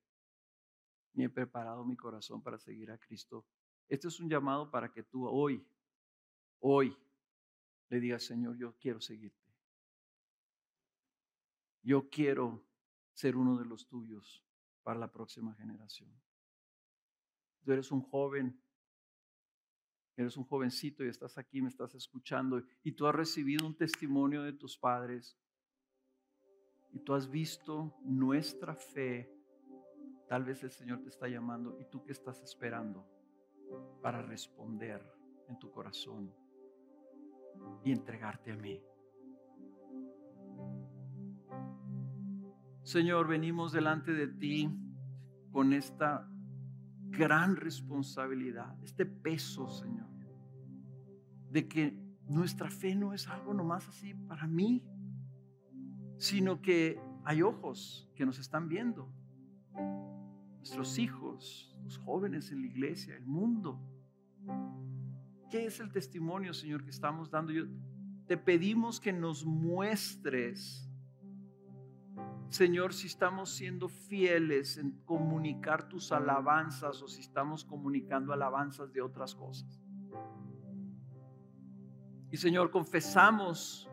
ni he preparado mi corazón para seguir a Cristo. Este es un llamado para que tú hoy, hoy, le digas, Señor, yo quiero seguirte. Yo quiero ser uno de los tuyos para la próxima generación. Tú eres un joven, eres un jovencito y estás aquí, me estás escuchando y tú has recibido un testimonio de tus padres y tú has visto nuestra fe. Tal vez el Señor te está llamando y tú qué estás esperando para responder en tu corazón y entregarte a mí. Señor, venimos delante de ti con esta gran responsabilidad, este peso, Señor, de que nuestra fe no es algo nomás así para mí, sino que hay ojos que nos están viendo, nuestros hijos, los jóvenes en la iglesia, el mundo. ¿Qué es el testimonio, Señor, que estamos dando? Yo, te pedimos que nos muestres, Señor, si estamos siendo fieles en comunicar tus alabanzas o si estamos comunicando alabanzas de otras cosas. Y Señor, confesamos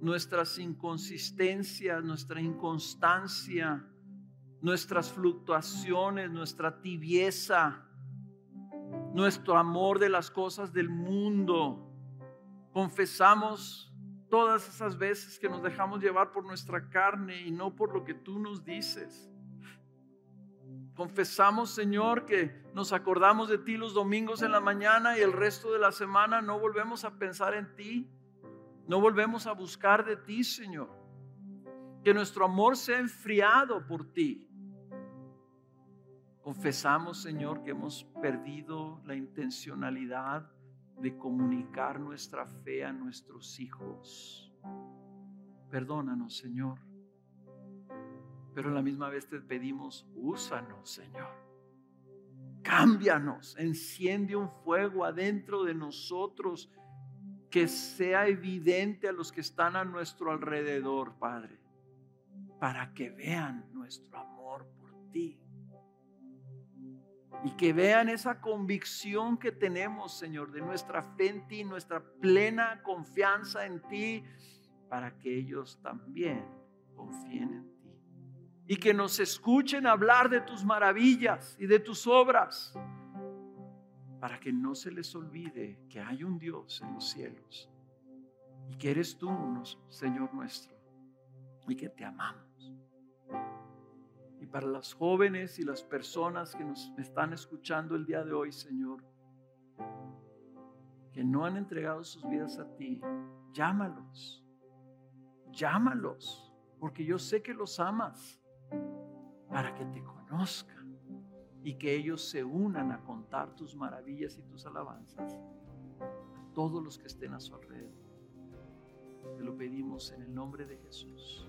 nuestras inconsistencias, nuestra inconstancia, nuestras fluctuaciones, nuestra tibieza nuestro amor de las cosas del mundo. Confesamos todas esas veces que nos dejamos llevar por nuestra carne y no por lo que tú nos dices. Confesamos, Señor, que nos acordamos de ti los domingos en la mañana y el resto de la semana no volvemos a pensar en ti. No volvemos a buscar de ti, Señor. Que nuestro amor sea enfriado por ti. Confesamos, Señor, que hemos perdido la intencionalidad de comunicar nuestra fe a nuestros hijos. Perdónanos, Señor. Pero a la misma vez te pedimos, úsanos, Señor. Cámbianos, enciende un fuego adentro de nosotros que sea evidente a los que están a nuestro alrededor, Padre, para que vean nuestro amor por ti y que vean esa convicción que tenemos, Señor, de nuestra fe en ti, nuestra plena confianza en ti, para que ellos también confíen en ti. Y que nos escuchen hablar de tus maravillas y de tus obras, para que no se les olvide que hay un Dios en los cielos y que eres tú, Señor nuestro, y que te amamos. Para las jóvenes y las personas que nos están escuchando el día de hoy, Señor, que no han entregado sus vidas a ti, llámalos, llámalos, porque yo sé que los amas, para que te conozcan y que ellos se unan a contar tus maravillas y tus alabanzas a todos los que estén a su alrededor. Te lo pedimos en el nombre de Jesús.